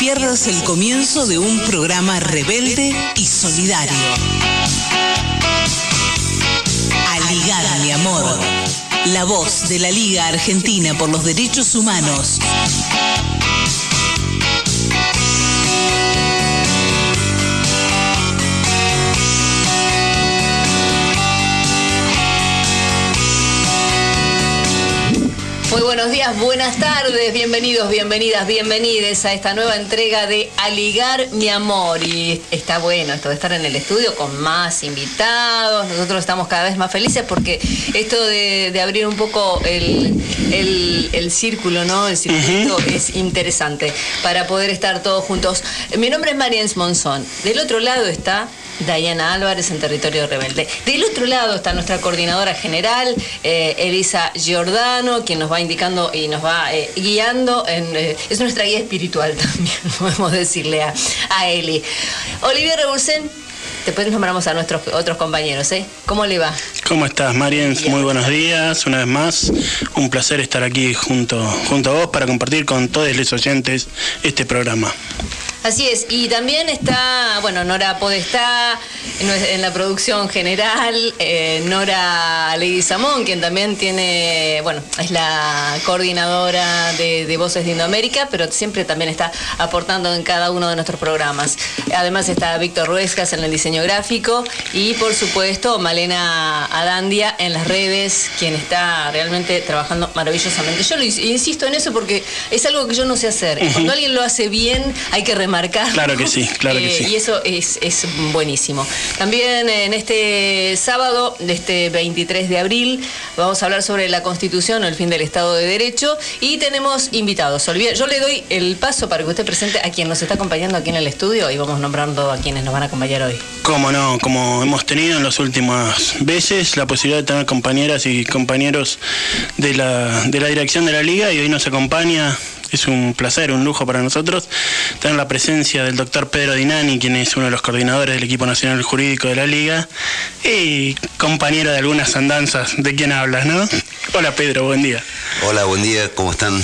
pierdas el comienzo de un programa rebelde y solidario. Aligar, mi amor. La voz de la Liga Argentina por los Derechos Humanos. Buenos días, buenas tardes, bienvenidos, bienvenidas, bienvenides a esta nueva entrega de Aligar mi amor. Y está bueno esto de estar en el estudio con más invitados. Nosotros estamos cada vez más felices porque esto de, abrir un poco el, círculo, ¿no? El circuito es interesante para poder estar todos juntos. Mi nombre es Mariens Monzón. Del otro lado está Dayana Álvarez en Territorio Rebelde. Del otro lado está nuestra coordinadora general, eh, Elisa Giordano, quien nos va indicando y nos va eh, guiando. En, eh, es nuestra guía espiritual también, podemos decirle a, a Eli. Olivier Rebulsen, Después nombramos a nuestros otros compañeros, ¿eh? ¿Cómo le va? ¿Cómo estás, Mariens? Muy buenos días, una vez más. Un placer estar aquí junto, junto a vos para compartir con todos los oyentes este programa. Así es, y también está, bueno, Nora Podestá en la producción general, eh, Nora Lady Samón, quien también tiene, bueno, es la coordinadora de, Voces de Indoamérica, pero siempre también está aportando en cada uno de nuestros programas. Además está Víctor Ruescas en el diseño gráfico y, por supuesto, Malena Adandia en las redes, quien está realmente trabajando maravillosamente. Yo lo insisto en eso porque es algo que yo no sé hacer. Cuando alguien lo hace bien, hay que marcar. Claro que sí, claro que eh, sí. Y eso es, buenísimo. También en este sábado, de este 23 de abril, vamos a hablar sobre la Constitución, el fin del Estado de Derecho, y tenemos invitados. Yo le doy el paso para que usted presente a quien nos está acompañando aquí en el estudio y vamos nombrando a quienes nos van a acompañar hoy. Cómo no, como hemos tenido en las últimas veces la posibilidad de tener compañeras y compañeros de la, de la dirección de la liga y hoy nos acompaña es un placer, un lujo para nosotros tener la presencia del doctor Pedro Dinani, quien es uno de los coordinadores del equipo nacional jurídico de la Liga y compañero de algunas andanzas de quien hablas, ¿no? Hola Pedro, buen día. Hola, buen día, ¿cómo están?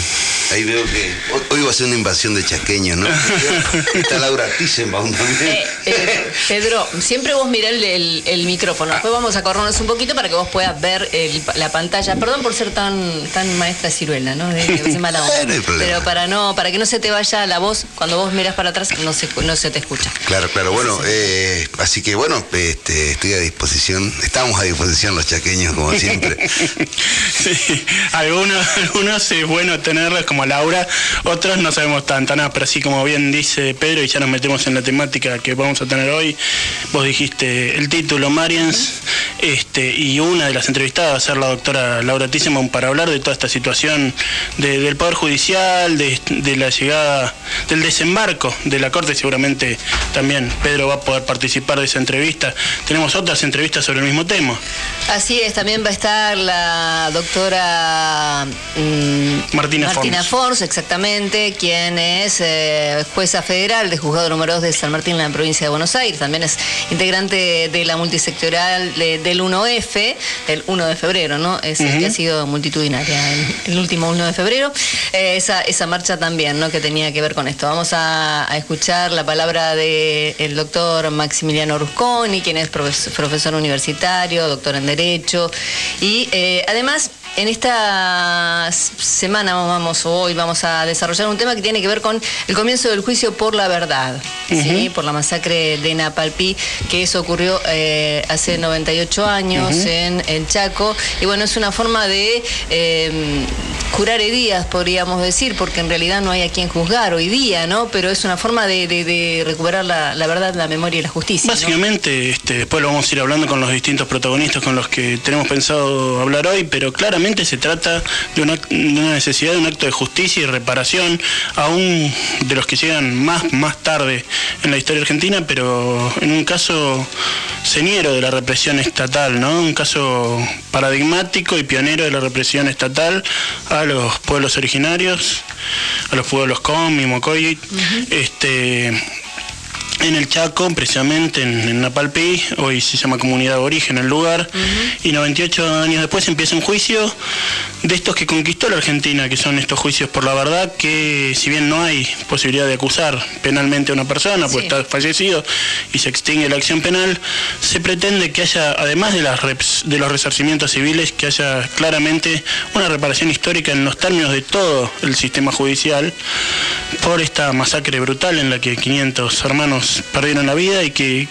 Ahí veo que hoy va a ser una invasión de chaqueños, ¿no? Está Laura Tissenbaum también. Eh, eh, Pedro, siempre vos mirá el, micrófono. Después vamos a corrernos un poquito para que vos puedas ver la pantalla. Perdón por ser tan, tan maestra ciruela, ¿no? De, mala Pero para no, para que no se te vaya la voz, cuando vos miras para atrás no se, no se te escucha. Claro, claro. Bueno, eh, así que bueno, este, estoy a disposición. Estamos a disposición los chaqueños, como siempre. sí, algunos, algunos es bueno tenerlos como Laura, otros no sabemos tanto, nada, pero así como bien dice Pedro, y ya nos metemos en la temática que vamos a tener hoy, vos dijiste el título Marians, este, y una de las entrevistadas va a ser la doctora Laura Tissemon para hablar de toda esta situación del Poder Judicial, de, de la llegada, del desembarco de la Corte, seguramente también Pedro va a poder participar de esa entrevista. Tenemos otras entrevistas sobre el mismo tema. Así es, también va a estar la doctora mm, Martina, Martina exactamente, quien es eh, jueza federal de Juzgado Número 2 de San Martín en la provincia de Buenos Aires. También es integrante de la multisectorial del 1F, del 1 de febrero, ¿no? Es, que ha sido multitudinaria el, último 1 de febrero. Eh, esa, esa marcha también, ¿no? Que tenía que ver con esto. Vamos a, escuchar la palabra del doctor Maximiliano Rusconi, quien es profesor universitario, doctor en Derecho. Y eh, además en esta semana vamos hoy vamos a desarrollar un tema que tiene que ver con el comienzo del juicio por la verdad, por la masacre de Napalpí, que eso ocurrió eh, hace 98 años en, el Chaco. Y bueno, es una forma de eh, curar heridas, podríamos decir, porque en realidad no hay a quien juzgar hoy día, ¿no? Pero es una forma de, recuperar la, verdad, la memoria y la justicia. Básicamente, este, después lo vamos a ir hablando con los distintos protagonistas con los que tenemos pensado hablar hoy, pero claramente se trata de una, necesidad de un acto de justicia y reparación, aún de los que llegan más, más tarde en la historia argentina, pero en un caso señero de la represión estatal, ¿no? Un caso paradigmático y pionero de la represión estatal a los pueblos originarios, a los pueblos Com y Mocoy, este en el Chaco, precisamente en, Napalpí, hoy se llama Comunidad de Origen el lugar, y 98 años después empieza un juicio de estos que conquistó la Argentina, que son estos juicios por la verdad, que si bien no hay posibilidad de acusar penalmente a una persona, pues está fallecido y se extingue la acción penal, se pretende que haya, además de, las de los resarcimientos civiles, que haya claramente una reparación histórica en los términos de todo el sistema judicial por esta masacre brutal en la que 500 hermanos perdieron la vida y que,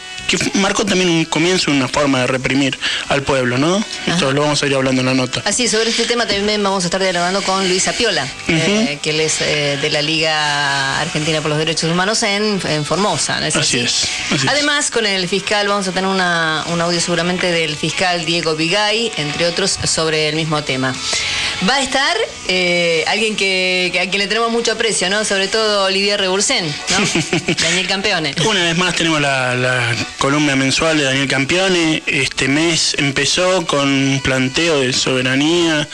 marcó también un comienzo, una forma de reprimir al pueblo, ¿no? Esto lo vamos a ir hablando en la nota. Así, sobre este tema también vamos a estar dialogando con Luisa Piola, eh, que él es eh, de la Liga Argentina por los Derechos Humanos en, Formosa. así? es. Además, con el fiscal vamos a tener un audio seguramente del fiscal Diego Vigay, entre otros, sobre el mismo tema. Va a estar eh, alguien que, a quien le tenemos mucho aprecio, ¿no? Sobre todo Olivier Rebursen, ¿no? Daniel Campeone. Una vez más tenemos la, columna mensual de Daniel Campeone. Este mes empezó con un planteo de soberanía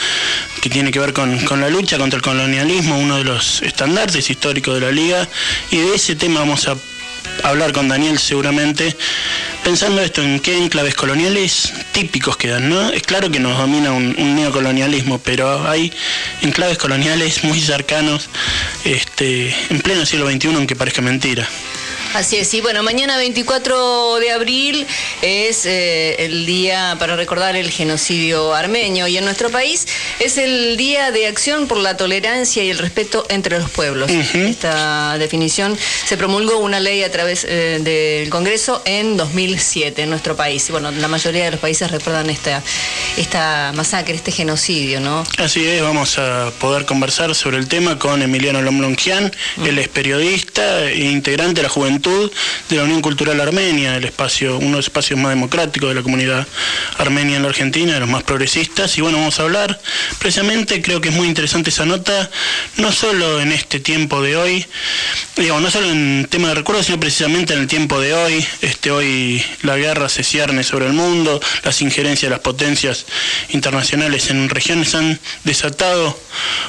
que tiene que ver con, con la lucha contra el colonialismo, uno de los estandartes históricos de la liga. Y de ese tema vamos a hablar con Daniel seguramente, pensando esto en qué enclaves coloniales típicos quedan, ¿no? Es claro que nos domina un, neocolonialismo, pero hay enclaves coloniales muy cercanos este, en pleno siglo XXI, aunque parezca mentira. Así es, y bueno, mañana 24 de abril es eh, el día para recordar el genocidio armenio y en nuestro país es el día de acción por la tolerancia y el respeto entre los pueblos. Esta definición se promulgó una ley a través eh, del Congreso en 2007 en nuestro país. Y bueno, la mayoría de los países recuerdan esta, esta masacre, este genocidio, ¿no? Así es, vamos a poder conversar sobre el tema con Emiliano Lomlongian, él es periodista e integrante de la Juventud de la Unión Cultural Armenia, el espacio, uno de los espacios más democráticos de la comunidad armenia en la Argentina, de los más progresistas. Y bueno, vamos a hablar precisamente, creo que es muy interesante esa nota, no solo en este tiempo de hoy, digamos, no solo en tema de recuerdos, sino precisamente en el tiempo de hoy. Este, hoy la guerra se cierne sobre el mundo, las injerencias de las potencias internacionales en regiones han desatado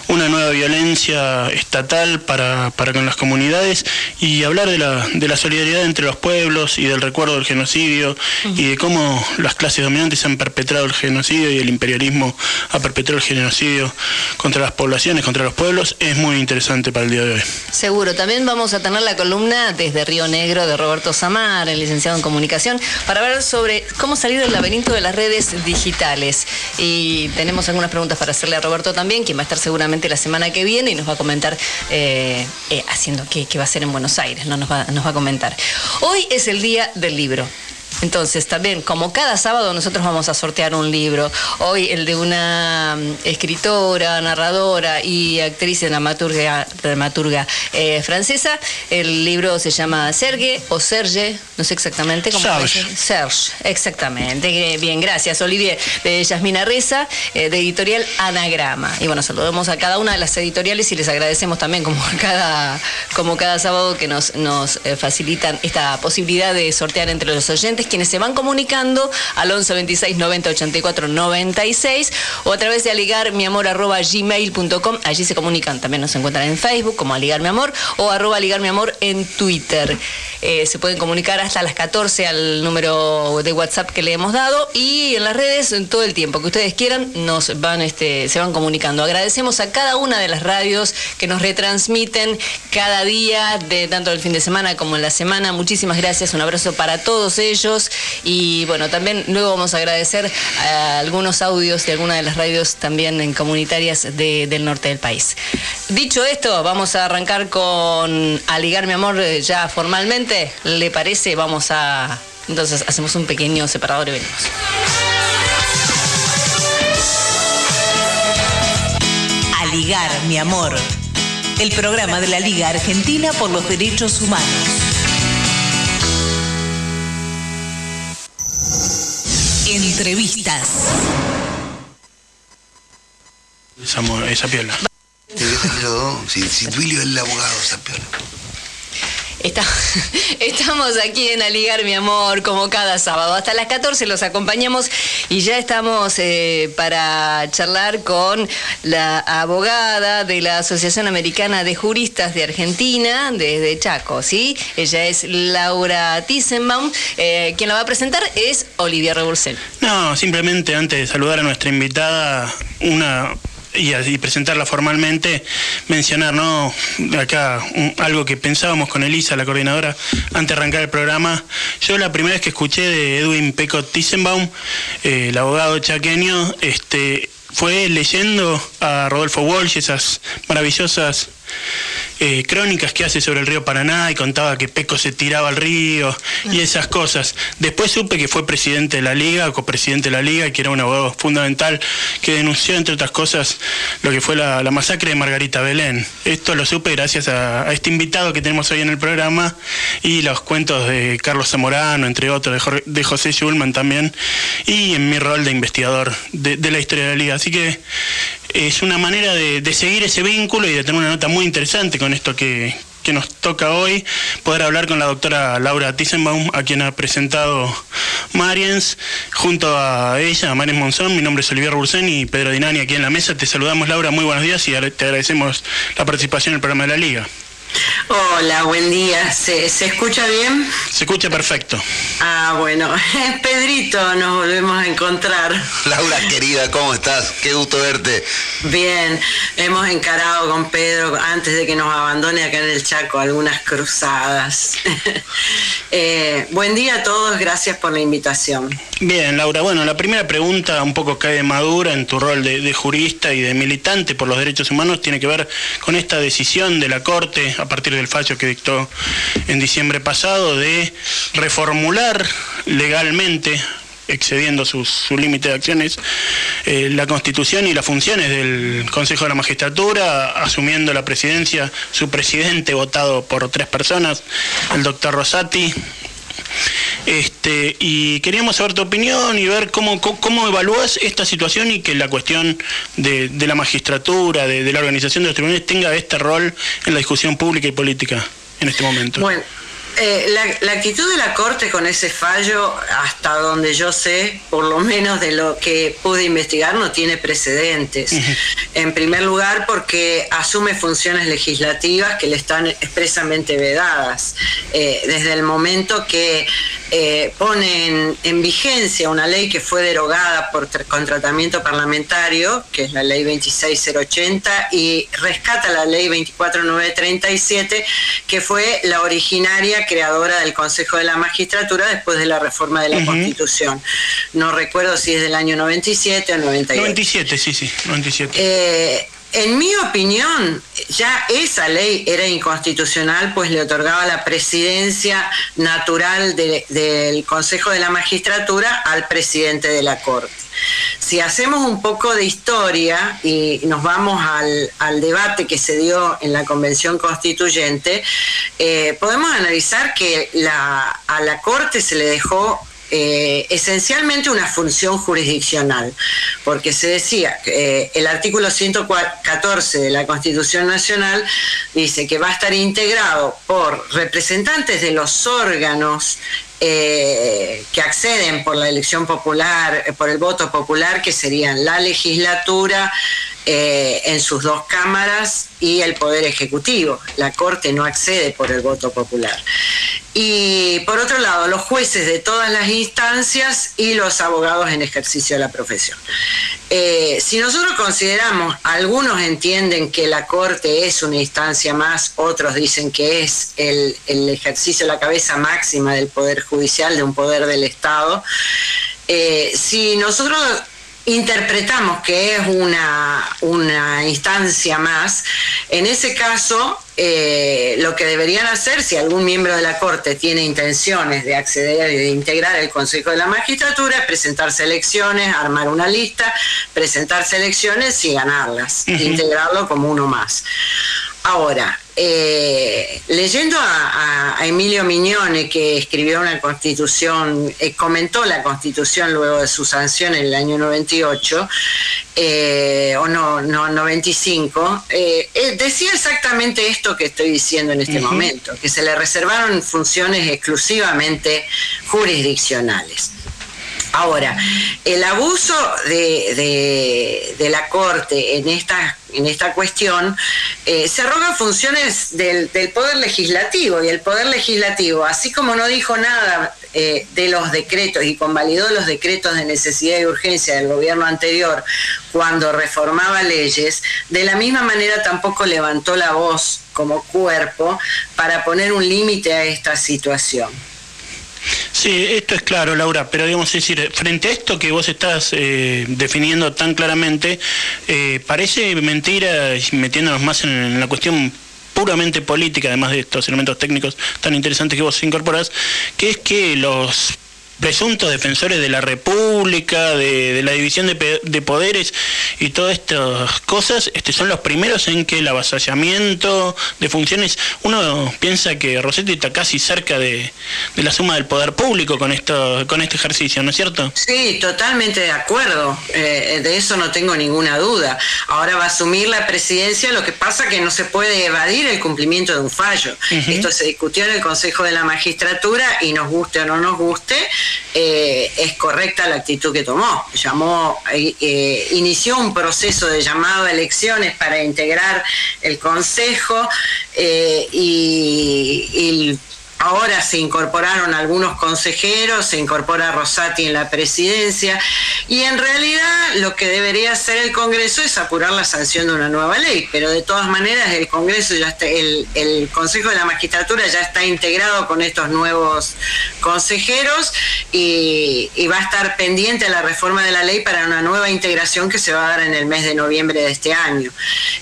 una nueva violencia estatal para, para con las comunidades y hablar de la, de la solidaridad entre los pueblos y del recuerdo del genocidio y de cómo las clases dominantes han perpetrado el genocidio y el imperialismo ha perpetrado el genocidio contra las poblaciones, contra los pueblos, es muy interesante para el día de hoy. Seguro, también vamos a tener la columna desde Río Negro de Roberto Samar, el licenciado en comunicación, para hablar sobre cómo salir del laberinto de las redes digitales. Y tenemos algunas preguntas para hacerle a Roberto también, quien va a estar seguramente la semana que viene y nos va a comentar eh, eh, haciendo qué, va a hacer en Buenos Aires, no nos va, nos va comentar. Hoy es el día del libro. Entonces, también, como cada sábado, nosotros vamos a sortear un libro. Hoy el de una mm, escritora, narradora y actriz y dramaturga, dramaturga eh, francesa. El libro se llama Serge o Serge, no sé exactamente cómo Serge. Serge, exactamente. Bien, gracias, Olivier. De Yasmina Reza, eh, de editorial Anagrama. Y bueno, saludamos a cada una de las editoriales y les agradecemos también, como cada, como cada sábado, que nos, nos eh, facilitan esta posibilidad de sortear entre los oyentes quienes se van comunicando al 11 26 90 84 96 o a través de aligarmiamor.gmail.com. Allí se comunican. También nos encuentran en Facebook como aligarmiamor o arroba aligarmiamor en Twitter. Eh, se pueden comunicar hasta las 14 al número de WhatsApp que le hemos dado y en las redes en todo el tiempo que ustedes quieran nos van este, se van comunicando. Agradecemos a cada una de las radios que nos retransmiten cada día de tanto el fin de semana como en la semana. Muchísimas gracias, un abrazo para todos ellos y bueno, también luego vamos a agradecer a algunos audios de algunas de las radios también en comunitarias del norte del país. Dicho esto, vamos a arrancar con A Ligar Mi Amor ya formalmente. ¿Le parece? Vamos a... Entonces hacemos un pequeño separador y venimos. A Ligar Mi Amor. El programa de la Liga Argentina por los Derechos Humanos. Entrevistas. Esa, esa piola. Si, si Duilio es el abogado, esa piola. estamos aquí en Aligar, mi amor, como cada sábado. Hasta las 14 los acompañamos y ya estamos eh, para charlar con la abogada de la Asociación Americana de Juristas de Argentina, desde Chaco, ¿sí? Ella es Laura Tissenbaum. Eh, quien la va a presentar es Olivia Rebursel. No, simplemente antes de saludar a nuestra invitada, una y, presentarla formalmente, mencionar ¿no? acá algo que pensábamos con Elisa, la coordinadora, antes de arrancar el programa. Yo la primera vez que escuché de Edwin Pecot Tissenbaum, eh, el abogado chaqueño, este, fue leyendo a Rodolfo Walsh esas maravillosas eh, crónicas que hace sobre el río Paraná y contaba que Peco se tiraba al río y esas cosas. Después supe que fue presidente de la liga, copresidente de la liga, y que era un abogado fundamental que denunció, entre otras cosas, lo que fue la, masacre de Margarita Belén. Esto lo supe gracias a, este invitado que tenemos hoy en el programa y los cuentos de Carlos Zamorano, entre otros, de, José Schulman también, y en mi rol de investigador de, de la historia de la liga. Así que es una manera de, seguir ese vínculo y de tener una nota muy interesante con esto que, nos toca hoy, poder hablar con la doctora Laura Tissenbaum, a quien ha presentado Mariens, junto a ella, a Mariens Monzón, mi nombre es Olivier Bursen y Pedro Dinani aquí en la mesa. Te saludamos Laura, muy buenos días y te agradecemos la participación en el programa de la Liga. Hola, buen día. ¿Se, escucha bien? Se escucha perfecto. Ah, bueno. Pedrito, nos volvemos a encontrar. Laura, querida, ¿cómo estás? Qué gusto verte. Bien, hemos encarado con Pedro antes de que nos abandone acá en el Chaco algunas cruzadas. Eh, buen día a todos, gracias por la invitación. Bien, Laura, bueno, la primera pregunta un poco cae madura en tu rol de jurista y de militante por los derechos humanos tiene que ver con esta decisión de la Corte a partir del fallo que dictó en diciembre pasado de reformular legalmente excediendo su, límite de acciones, eh, la constitución y las funciones del Consejo de la Magistratura, asumiendo la presidencia, su presidente votado por tres personas, el doctor Rosati. Este, y queríamos saber tu opinión y ver cómo, cómo, evalúas esta situación y que la cuestión de, la magistratura, de, de, la organización de los tribunales, tenga este rol en la discusión pública y política en este momento. Eh, la, actitud de la Corte con ese fallo, hasta donde yo sé, por lo menos de lo que pude investigar, no tiene precedentes. En primer lugar, porque asume funciones legislativas que le están expresamente vedadas. Eh, desde el momento que eh, pone en, vigencia una ley que fue derogada por con tratamiento parlamentario, que es la ley 26080, y rescata la ley 24937, que fue la originaria creadora del Consejo de la Magistratura después de la reforma de la Constitución. No recuerdo si es del año 97 o 98. 97, sí, sí, 97. Eh, en mi opinión, ya esa ley era inconstitucional, pues le otorgaba la presidencia natural del Consejo de la Magistratura al presidente de la Corte. Si hacemos un poco de historia y nos vamos al, debate que se dio en la Convención Constituyente, eh, podemos analizar que a la Corte se le dejó eh, esencialmente una función jurisdiccional, porque se decía que eh, el artículo 114 de la Constitución Nacional dice que va a estar integrado por representantes de los órganos eh, que acceden por la elección popular, por el voto popular, que serían la legislatura, eh, en sus dos cámaras y el Poder Ejecutivo. La Corte no accede por el voto popular. Y por otro lado, los jueces de todas las instancias y los abogados en ejercicio de la profesión. Eh, si nosotros consideramos, algunos entienden que la Corte es una instancia más, otros dicen que es el, el ejercicio la cabeza máxima del Poder Judicial, de un poder del Estado. Eh, si nosotros interpretamos que es una, una instancia más, en ese caso eh, lo que deberían hacer si algún miembro de la Corte tiene intenciones de acceder y de integrar el Consejo de la Magistratura es presentarse elecciones, armar una lista, presentarse elecciones y ganarlas, integrarlo como uno más. Ahora, eh, leyendo a, Emilio Mignone, que escribió una constitución, eh, comentó la constitución luego de su sanción en el año 98, eh, o no, no 95, decía exactamente esto que estoy diciendo en este momento, que se le reservaron funciones exclusivamente jurisdiccionales. Ahora, el abuso de, la Corte en esta, en esta cuestión eh, se arroga funciones del, Poder Legislativo y el Poder Legislativo, así como no dijo nada eh, de los decretos y convalidó los decretos de necesidad y urgencia del gobierno anterior cuando reformaba leyes, de la misma manera tampoco levantó la voz como cuerpo para poner un límite a esta situación. Sí, esto es claro, Laura, pero digamos, decir, frente a esto que vos estás eh, definiendo tan claramente, eh, parece mentira, metiéndonos más en, la cuestión puramente política, además de estos elementos técnicos tan interesantes que vos incorporás, que es que los presuntos defensores de la República, de, la división de, poderes y todas estas cosas, este, son los primeros en que el avasallamiento de funciones, uno piensa que Rossetti está casi cerca de, la suma del poder público con esto, con este ejercicio, ¿no es cierto? Sí, totalmente de acuerdo, eh, de eso no tengo ninguna duda. Ahora va a asumir la presidencia, lo que pasa que no se puede evadir el cumplimiento de un fallo. Esto se discutió en el Consejo de la Magistratura y nos guste o no nos guste, eh, es correcta la actitud que tomó. Llamó, eh, eh, inició un proceso de llamado a elecciones para integrar el Consejo y, y Ahora se incorporaron algunos consejeros, se incorpora Rosati en la presidencia y en realidad lo que debería hacer el Congreso es apurar la sanción de una nueva ley, pero de todas maneras el Congreso ya está, el, Consejo de la Magistratura ya está integrado con estos nuevos consejeros y, va a estar pendiente la reforma de la ley para una nueva integración que se va a dar en el mes de noviembre de este año,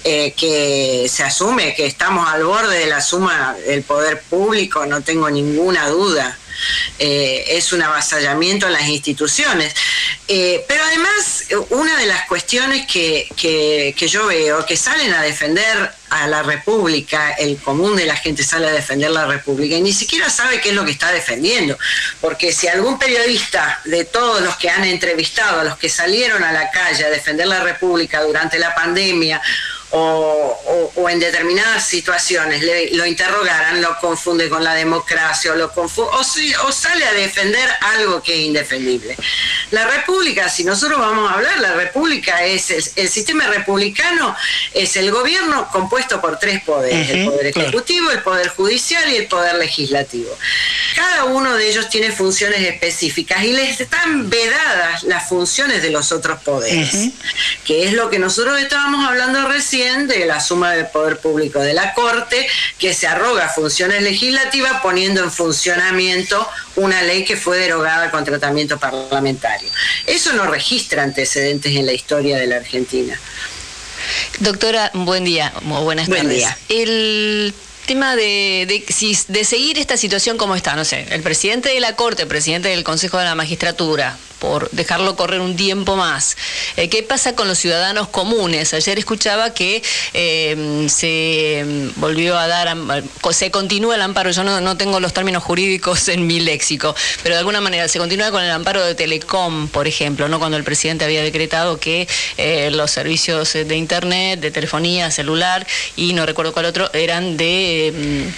eh, que se asume que estamos al borde de la suma del poder público, no tengo ninguna duda. Eh, es un avasallamiento a las instituciones. Eh, pero además, una de las cuestiones que, que, yo veo que salen a defender a la República, el común de la gente sale a defender la República y ni siquiera sabe qué es lo que está defendiendo. Porque si algún periodista de todos los que han entrevistado, a los que salieron a la calle a defender la República durante la pandemia, o, en determinadas situaciones lo interrogaran, lo confunde con la democracia o, lo o, sale a defender algo que es indefendible. La república, si nosotros vamos a hablar, la república es el, sistema republicano, es el gobierno compuesto por tres poderes, el poder ejecutivo, el poder judicial y el poder legislativo. Cada uno de ellos tiene funciones específicas y les están vedadas las funciones de los otros poderes, que es lo que nosotros estábamos hablando recién de la suma del poder público de la Corte, que se arroga funciones legislativas poniendo en funcionamiento una ley que fue derogada con tratamiento parlamentario. Eso no registra antecedentes en la historia de la Argentina. Doctora, buen día, buenas buen tardes. Día. El tema de, de, de seguir esta situación como está, no sé, el presidente de la Corte, el presidente del Consejo de la Magistratura, por dejarlo correr un tiempo más. Eh, ¿Qué pasa con los ciudadanos comunes? Ayer escuchaba que eh, se volvió a dar, se continúa el amparo, yo no, tengo los términos jurídicos en mi léxico, pero de alguna manera se continúa con el amparo de Telecom, por ejemplo, ¿no? cuando el presidente había decretado que eh, los servicios de Internet, de telefonía, celular y no recuerdo cuál otro, eran de...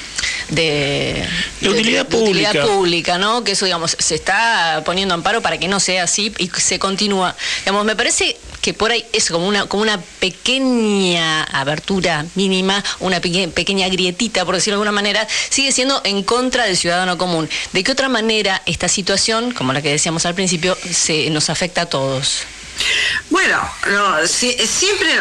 de, utilidad pública. ¿no? Que eso, digamos, se está poniendo amparo para que no así y se continúa. Digamos, me parece que por ahí es como una, como una pequeña abertura mínima, una pequeña grietita, por decirlo de alguna manera, sigue siendo en contra del ciudadano común. ¿De qué otra manera esta situación, como la que decíamos al principio, se nos afecta a todos? Bueno, no, siempre,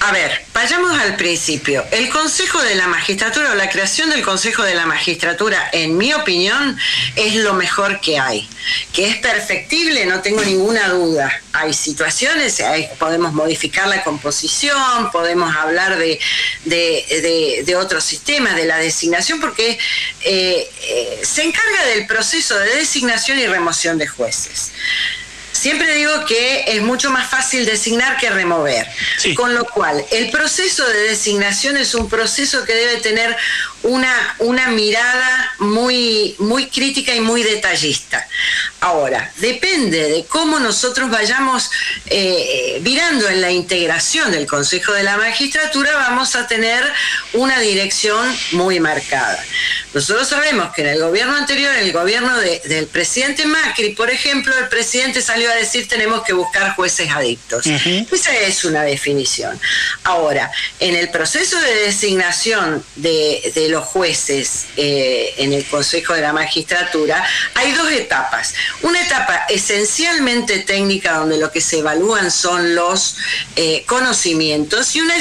a ver, vayamos al principio. El Consejo de la Magistratura o la creación del Consejo de la Magistratura, en mi opinión, es lo mejor que hay. Que es perfectible, no tengo ninguna duda. Hay situaciones, podemos modificar la composición, podemos hablar de, de, otros sistemas, de la designación, porque eh, eh, se encarga del proceso de designación y remoción de jueces. Siempre digo que es mucho más fácil designar que remover. Con lo cual, el proceso de designación es un proceso que debe tener una, una mirada muy, muy crítica y muy detallista. Ahora, depende de cómo nosotros vayamos eh, virando en la integración del Consejo de la Magistratura, vamos a tener una dirección muy marcada. Nosotros sabemos que en el gobierno anterior, en el gobierno del presidente Macri, por ejemplo, el presidente salió a decir tenemos que buscar jueces adictos. Esa es una definición. Ahora, en el proceso de designación de, los jueces eh, en el Consejo de la Magistratura, hay dos etapas. Una etapa esencialmente técnica donde lo que se evalúan son los eh, conocimientos y una,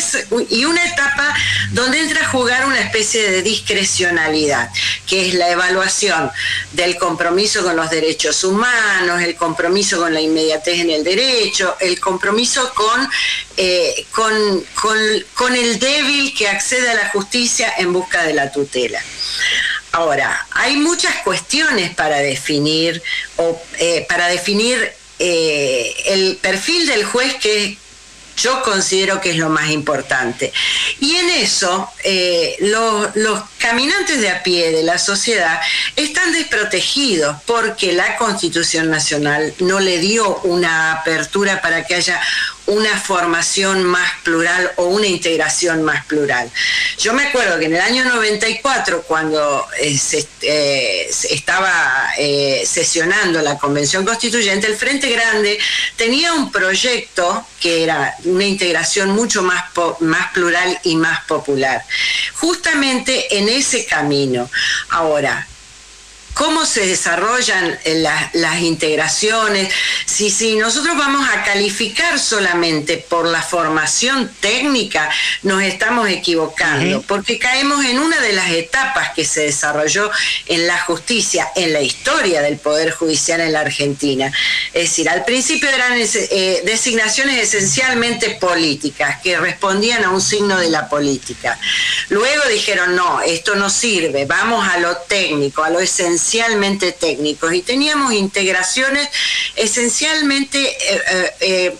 y una etapa donde entra a jugar una especie de discrecionalidad, que es la evaluación del compromiso con los derechos humanos, el compromiso con la inmediatez en el derecho, el compromiso con, eh, con, con el débil que accede a la justicia en busca de la tutela. Ahora, hay muchas cuestiones para definir o eh, para definir eh, el perfil del juez que yo considero que es lo más importante. Y en eso, eh, los, los, caminantes de a pie de la sociedad están desprotegidos porque la Constitución Nacional no le dio una apertura para que haya una formación más plural o una integración más plural. Yo me acuerdo que en el año 94, cuando eh, se, eh, estaba eh, sesionando la Convención Constituyente, el Frente Grande tenía un proyecto que era una integración mucho más, más plural y más popular, justamente en ese camino. Ahora, cómo se desarrollan eh, las integraciones, si, si nosotros vamos a calificar solamente por la formación técnica, nos estamos equivocando, porque caemos en una de las etapas que se desarrolló en la justicia, en la historia del Poder Judicial en la Argentina. Es decir, al principio eran eh, designaciones esencialmente políticas, que respondían a un signo de la política. Luego dijeron, no, esto no sirve, vamos a lo técnico, a lo esencial esencialmente técnicos y teníamos integraciones esencialmente eh, eh, eh,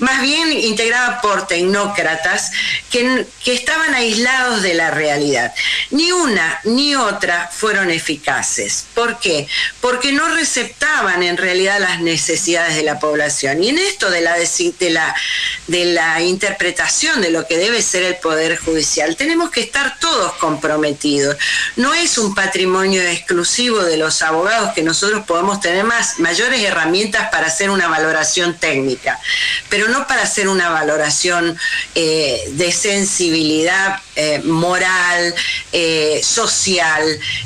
más bien integrada por tecnócratas que, que, estaban aislados de la realidad. Ni una ni otra fueron eficaces. ¿Por qué? Porque no receptaban en realidad las necesidades de la población. Y en esto de la, de la, de la interpretación de lo que debe ser el Poder Judicial, tenemos que estar todos comprometidos. No es un patrimonio exclusivo de los abogados que nosotros podemos tener más, mayores herramientas para hacer una valoración técnica pero no para hacer una valoración eh, de sensibilidad eh, moral, eh, social.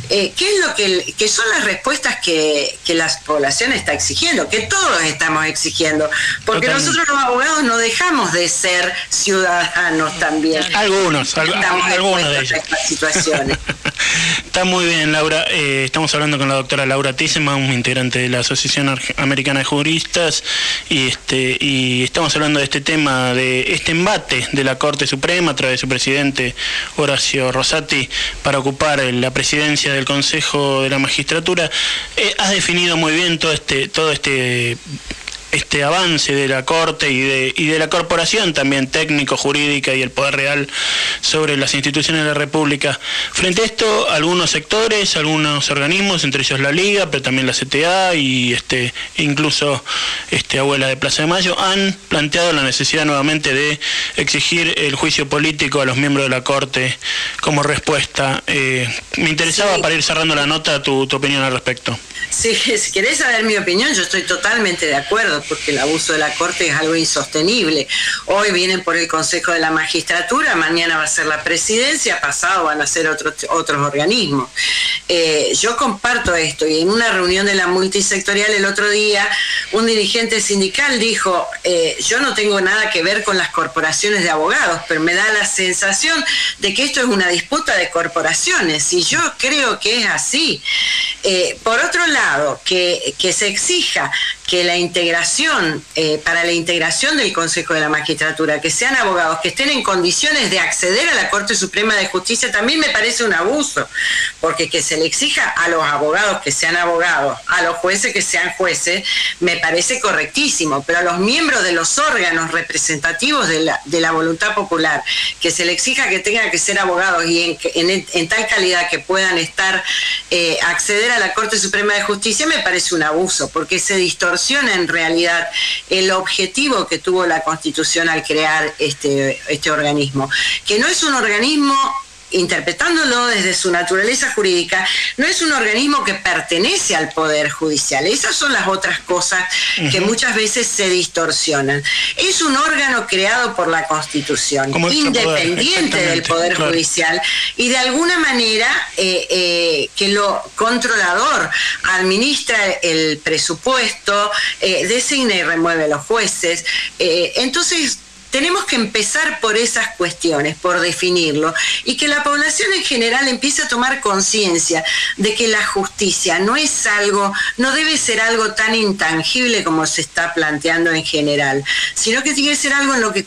¿Qué es lo que, son las respuestas que, la población está exigiendo? Que todos estamos exigiendo, porque nosotros los abogados no dejamos de ser ciudadanos también. Algunos, algunos de ellos. Situaciones. Está muy bien, Laura. estamos hablando con la doctora Laura Tissema, un integrante de la Asociación Americana de Juristas, y este y estamos hablando de este tema, de este embate de la Corte Suprema a través de su presidente Horacio Rosati para ocupar la presidencia del Consejo de la Magistratura. Eh, has definido muy bien todo este, todo este este avance de la Corte y de, y de la corporación también técnico, jurídica y el poder real sobre las instituciones de la República. Frente a esto, algunos sectores, algunos organismos, entre ellos la Liga, pero también la CTA y este, incluso este, Abuela de Plaza de Mayo, han planteado la necesidad nuevamente de exigir el juicio político a los miembros de la Corte como respuesta. Eh, me interesaba, para ir cerrando la nota, tu, tu opinión al respecto. Sí, si querés saber mi opinión, yo estoy totalmente de acuerdo, porque el abuso de la Corte es algo insostenible. Hoy vienen por el Consejo de la Magistratura, mañana va a ser la presidencia, pasado van a ser otros, otros organismos. Eh, yo comparto esto y en una reunión de la multisectorial el otro día, un dirigente sindical dijo, eh, yo no tengo nada que ver con las corporaciones de abogados, pero me da la sensación de que esto es una disputa de corporaciones y yo creo que es así. Eh, por otro lado, que, que se exija que la integración, eh, para la integración del Consejo de la Magistratura, que sean abogados que estén en condiciones de acceder a la Corte Suprema de Justicia, también me parece un abuso, porque que se le exija a los abogados que sean abogados, a los jueces que sean jueces, me parece correctísimo, pero a los miembros de los órganos representativos de la, voluntad popular, que se le exija que tengan que ser abogados y en, tal calidad que puedan estar, eh, acceder a la Corte Suprema de Justicia, me parece un abuso, porque se distorsiona en realidad el objetivo que tuvo la Constitución al crear este, este organismo, que no es un organismo interpretándolo desde su naturaleza jurídica, no es un organismo que pertenece al Poder Judicial. Esas son las otras cosas que muchas veces se distorsionan. Es un órgano creado por la Constitución, independiente del Poder Judicial, y de alguna manera eh, eh, que lo controlador administra el presupuesto, eh, designa y remueve los jueces. entonces, tenemos que empezar por esas cuestiones, por definirlo, y que la población en general empiece a tomar conciencia de que la justicia no es algo, no debe ser algo tan intangible como se está planteando en general, sino que tiene que ser algo en lo que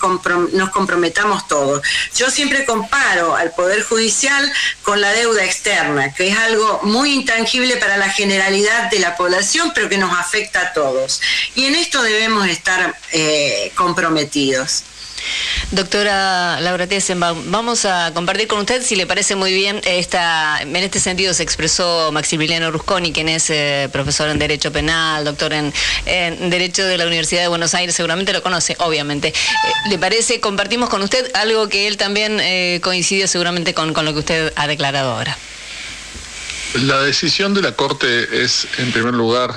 nos comprometamos todos. Yo siempre comparo al Poder Judicial con la deuda externa, que es algo muy intangible para la generalidad de la población, pero que nos afecta a todos. Y en esto debemos estar eh, comprometidos. Doctora Laura Tessenbaum, vamos a compartir con usted, si le parece muy bien, esta, en este sentido se expresó Maximiliano Rusconi, quien es eh, profesor en Derecho Penal, doctor en, Derecho de la Universidad de Buenos Aires, seguramente lo conoce, obviamente. Eh, ¿Le parece, compartimos con usted algo que él también eh, coincide seguramente con, con lo que usted ha declarado ahora? La decisión de la Corte es, en primer lugar,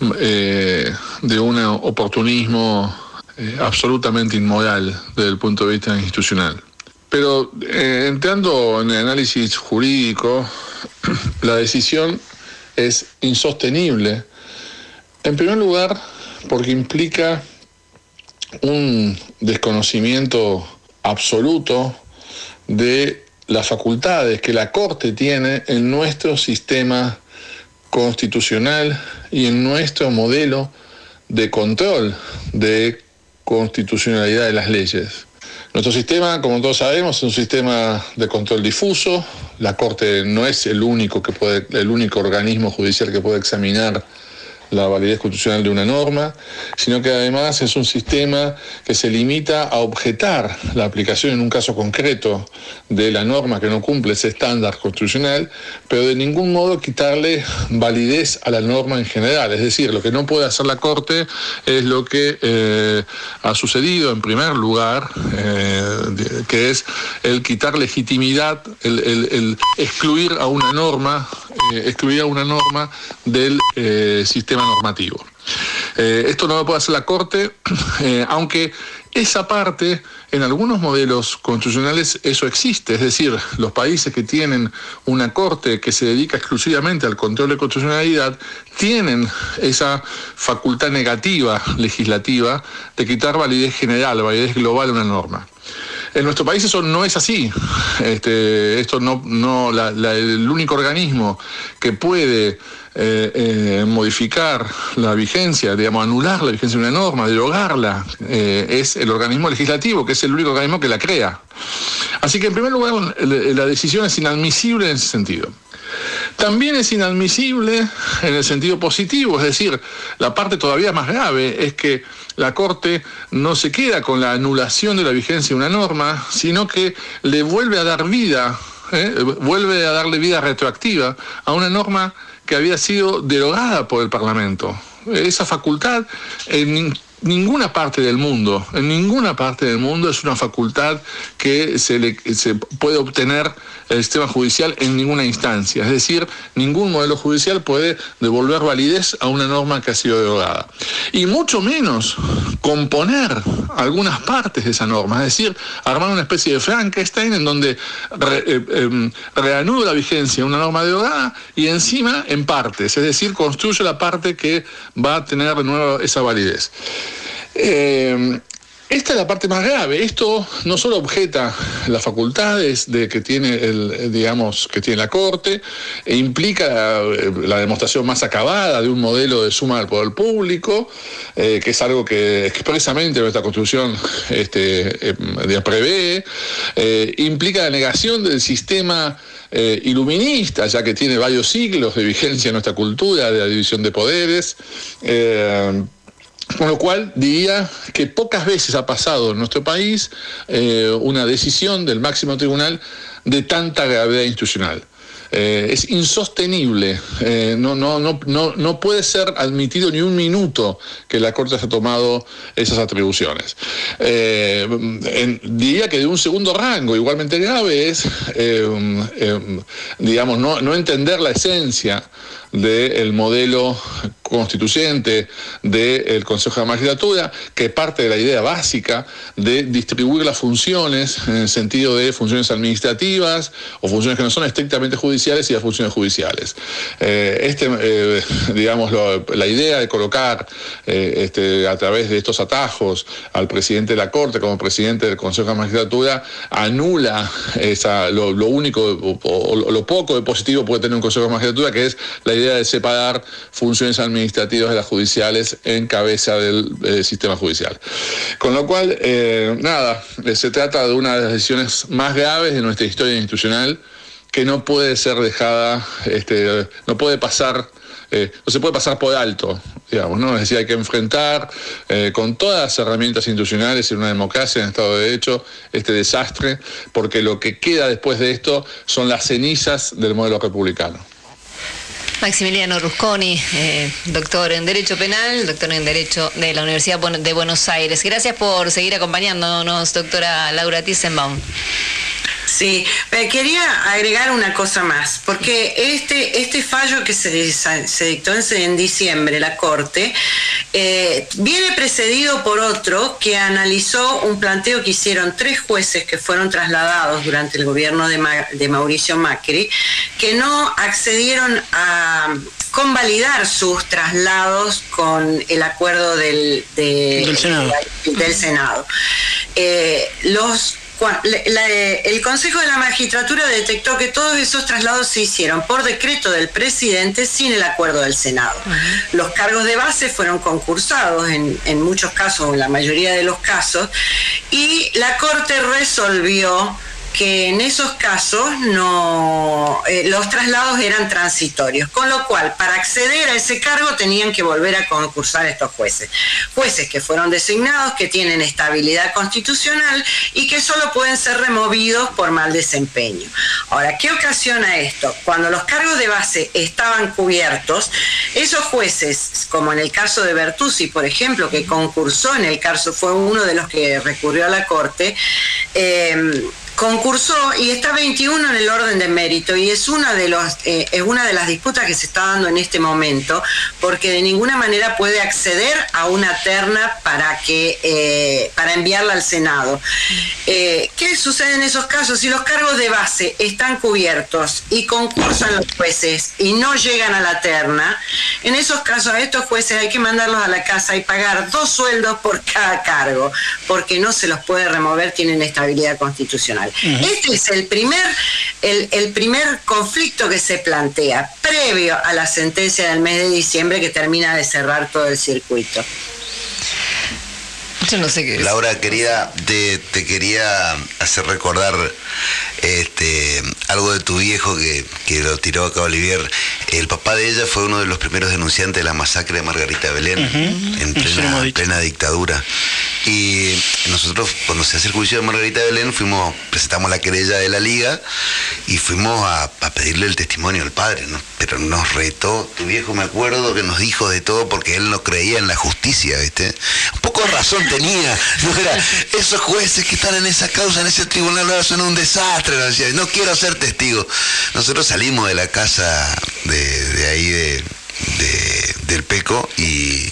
de un oportunismo eh, absolutamente inmoral desde el punto de vista institucional. Pero eh, entrando en el análisis jurídico, la decisión es insostenible. En primer lugar, porque implica un desconocimiento absoluto de las facultades que la Corte tiene en nuestro sistema constitucional y en nuestro modelo de control de constitucionalidad de las leyes. Nuestro sistema, como todos sabemos, es un sistema de control difuso. La Corte no es el único, que puede, el único organismo judicial que puede examinar la validez constitucional de una norma, sino que además es un sistema que se limita a objetar la aplicación en un caso concreto de la norma que no cumple ese estándar constitucional, pero de ningún modo quitarle validez a la norma en general. Es decir, lo que no puede hacer la Corte es lo que eh, ha sucedido en primer lugar, eh, que es el quitar legitimidad, el, excluir a una norma, eh, excluir a una norma del sistema normativo. Eh, esto no lo puede hacer la Corte, eh, aunque esa parte, en algunos modelos constitucionales eso existe, es decir, los países que tienen una Corte que se dedica exclusivamente al control de constitucionalidad, tienen esa facultad negativa legislativa de quitar validez general, validez global a una norma. En nuestro país eso no es así. Este, esto no, no el único organismo que puede eh, eh, modificar la vigencia, digamos, anular la vigencia de una norma, derogarla, eh, es el organismo legislativo, que es el único organismo que la crea. Así que, en primer lugar, la decisión es inadmisible en ese sentido. También es inadmisible en el sentido positivo, es decir, la parte todavía más grave es que la Corte no se queda con la anulación de la vigencia de una norma, sino que le vuelve a dar vida, vuelve a darle vida retroactiva a una norma que había sido derogada por el Parlamento. Esa facultad en ninguna parte del mundo, en ninguna parte del mundo es una facultad que se, le, se puede obtener el sistema judicial en ninguna instancia. Es decir, ningún modelo judicial puede devolver validez a una norma que ha sido derogada. Y mucho menos componer algunas partes de esa norma, es decir, armar una especie de Frankenstein en donde eh, em, reanuda la vigencia de una norma derogada y encima en partes, es decir, construye la parte que va a tener de nuevo esa validez. Em, esta es la parte más grave. Esto no solo objeta las facultades de que tiene el, digamos, que tiene la Corte, e implica la, demostración más acabada de un modelo de suma del poder público, eh, que es algo que expresamente nuestra Constitución este, eh, prevé, eh, implica la negación del sistema iluminista, ya que tiene varios siglos de vigencia en nuestra cultura de la división de poderes. Con lo cual diría que pocas veces ha pasado en nuestro país eh, una decisión del máximo tribunal de tanta gravedad institucional. Eh, es insostenible, eh, no, no, no, no, puede ser admitido ni un minuto que la Corte haya tomado esas atribuciones. diría que de un segundo rango, igualmente grave, es, digamos, no, no entender la esencia del modelo constituyente del Consejo de Magistratura, que parte de la idea básica de distribuir las funciones en el sentido de funciones administrativas o funciones que no son estrictamente judiciales y las funciones judiciales. Eh, este, eh, digamos, la idea de colocar eh, este, a través de estos atajos al presidente de la Corte como presidente del Consejo de Magistratura anula esa, lo, único o, lo poco de positivo puede tener un Consejo de Magistratura, que es la idea de separar funciones administrativas de las judiciales en cabeza del eh, sistema judicial. Con lo cual, eh, nada, eh, se trata de una de las decisiones más graves de nuestra historia institucional que no puede ser dejada, este, no puede pasar no se puede pasar por alto, digamos, ¿no? Es decir, hay que enfrentar con todas las herramientas institucionales en una democracia, en Estado de Derecho, este desastre, porque lo que queda después de esto son las cenizas del modelo republicano. Maximiliano Rusconi, eh, doctor en Derecho Penal, doctor en Derecho de la Universidad de Buenos Aires. Gracias por seguir acompañándonos, doctora Laura Tissenbaum. Sí, quería agregar una cosa más, porque este, este fallo que se, se dictó en, diciembre, la Corte, eh, viene precedido por otro que analizó un planteo que hicieron tres jueces que fueron trasladados durante el gobierno de, Mauricio Macri, que no accedieron a convalidar sus traslados con el acuerdo del, Senado. Eh, los el Consejo de la Magistratura detectó que todos esos traslados se hicieron por decreto del presidente sin el acuerdo del Senado. Los cargos de base fueron concursados en, en muchos casos, en la mayoría de los casos, y la Corte resolvió que en esos casos no eh, los traslados eran transitorios, con lo cual para acceder a ese cargo tenían que volver a concursar estos jueces, jueces que fueron designados, que tienen estabilidad constitucional y que solo pueden ser removidos por mal desempeño. Ahora, ¿qué ocasiona esto? Cuando los cargos de base estaban cubiertos, esos jueces, como en el caso de Bertuzzi, por ejemplo, que concursó en el caso, fue uno de los que recurrió a la Corte, eh, concursó y está 21 en el orden de mérito y es una de los eh, es una de las disputas que se está dando en este momento porque de ninguna manera puede acceder a una terna para que eh, para enviarla al Senado. Eh, ¿Qué sucede en esos casos? Si los cargos de base están cubiertos y concursan los jueces y no llegan a la terna, en esos casos a estos jueces hay que mandarlos a la casa y pagar dos sueldos por cada cargo porque no se los puede remover, tienen estabilidad constitucional. Este es el primer, el, primer conflicto que se plantea previo a la sentencia del mes de diciembre que termina de cerrar todo el circuito. Yo no sé qué Laura, querida, te, te, quería hacer recordar este, algo de tu viejo que, lo tiró acá Olivier. El papá de ella fue uno de los primeros denunciantes de la masacre de Margarita Belén en plena, dictadura. Y nosotros, cuando se hace el juicio de Margarita Belén, fuimos, presentamos la querella de la liga y fuimos a, pedirle el testimonio al padre, Pero nos retó, tu viejo me acuerdo que nos dijo de todo porque él no creía en la justicia, ¿viste? Un poco razón tenía, esos jueces que están en esa causa, en ese tribunal, son un desastre no quiero ser testigo. Nosotros salimos de la casa de, ahí de, del Peco y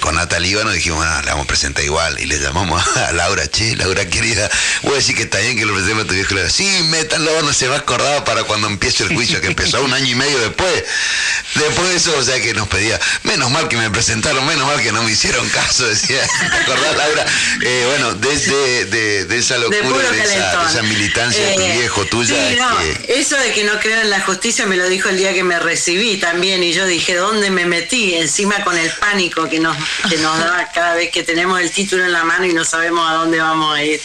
con Nata nos dijimos, ah, la vamos a presentar igual. Y le llamamos a Laura, che, Laura querida, voy a decir que está bien que lo presentemos a tu viejo. Sí, métanlo, no se va a acordar para cuando empiece el juicio, que empezó un año y medio después. Después de eso, o sea que nos pedía, menos mal que me presentaron, menos mal que no me hicieron caso, decía, ¿te acordás, Laura? Eh, bueno, desde de, esa locura, de, esa, militancia de tu eh, viejo, tuya. Eso de que no creo en la justicia me lo dijo el día que me recibí también, y yo dije, ¿dónde me metí? Encima con el pánico que nos que nos da cada vez que tenemos el título en la mano y no sabemos a dónde vamos a ir.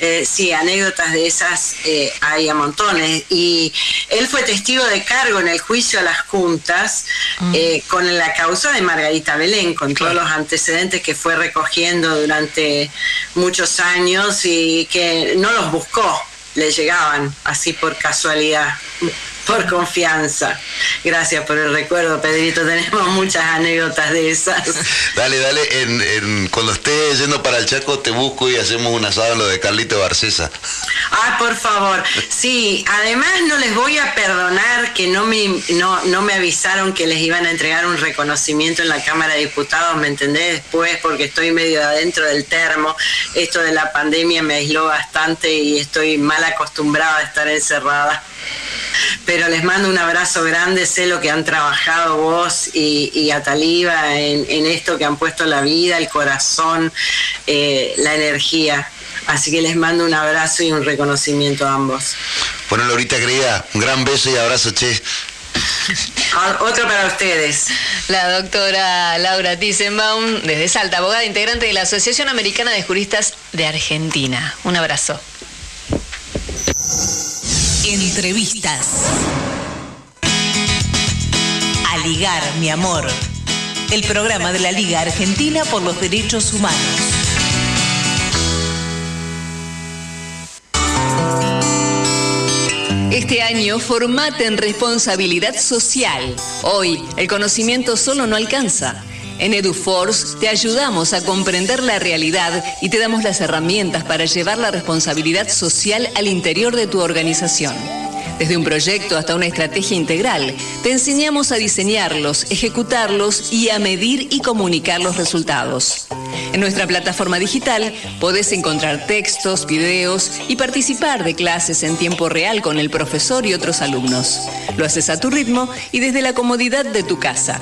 Eh, sí, anécdotas de esas eh, hay a montones. Y él fue testigo de cargo en el juicio a las juntas mm. eh, con la causa de Margarita Belén, con todos los antecedentes que fue recogiendo durante muchos años y que no los buscó, le llegaban así por casualidad por confianza. Gracias por el recuerdo, Pedrito. Tenemos muchas anécdotas de esas. Dale, dale. En, cuando esté yendo para el Chaco, te busco y hacemos un asado en lo de Carlito Barcesa. Ah, por favor. Sí, además no les voy a perdonar que no me, no, no me avisaron que les iban a entregar un reconocimiento en la Cámara de Diputados, ¿me entendés? Después, porque estoy medio adentro del termo. Esto de la pandemia me aisló bastante y estoy mal acostumbrada a estar encerrada pero les mando un abrazo grande, sé lo que han trabajado vos y, y Ataliba en, en, esto que han puesto la vida, el corazón, eh, la energía. Así que les mando un abrazo y un reconocimiento a ambos. Bueno, Laurita querida, un gran beso y abrazo, che. Otro para ustedes. La doctora Laura Tissenbaum, desde Salta, abogada integrante de la Asociación Americana de Juristas de Argentina. Un abrazo. Entrevistas. A ligar, mi amor. El programa de la Liga Argentina por los Derechos Humanos. Este año formate en responsabilidad social. Hoy, el conocimiento solo no alcanza. En EduForce te ayudamos a comprender la realidad y te damos las herramientas para llevar la responsabilidad social al interior de tu organización. Desde un proyecto hasta una estrategia integral, te enseñamos a diseñarlos, ejecutarlos y a medir y comunicar los resultados. En nuestra plataforma digital podés encontrar textos, videos y participar de clases en tiempo real con el profesor y otros alumnos. Lo haces a tu ritmo y desde la comodidad de tu casa.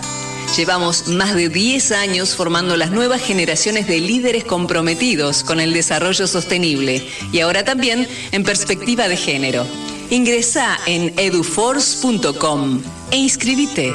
Llevamos más de 10 años formando las nuevas generaciones de líderes comprometidos con el desarrollo sostenible y ahora también en perspectiva de género. Ingresa en eduforce.com e inscribite.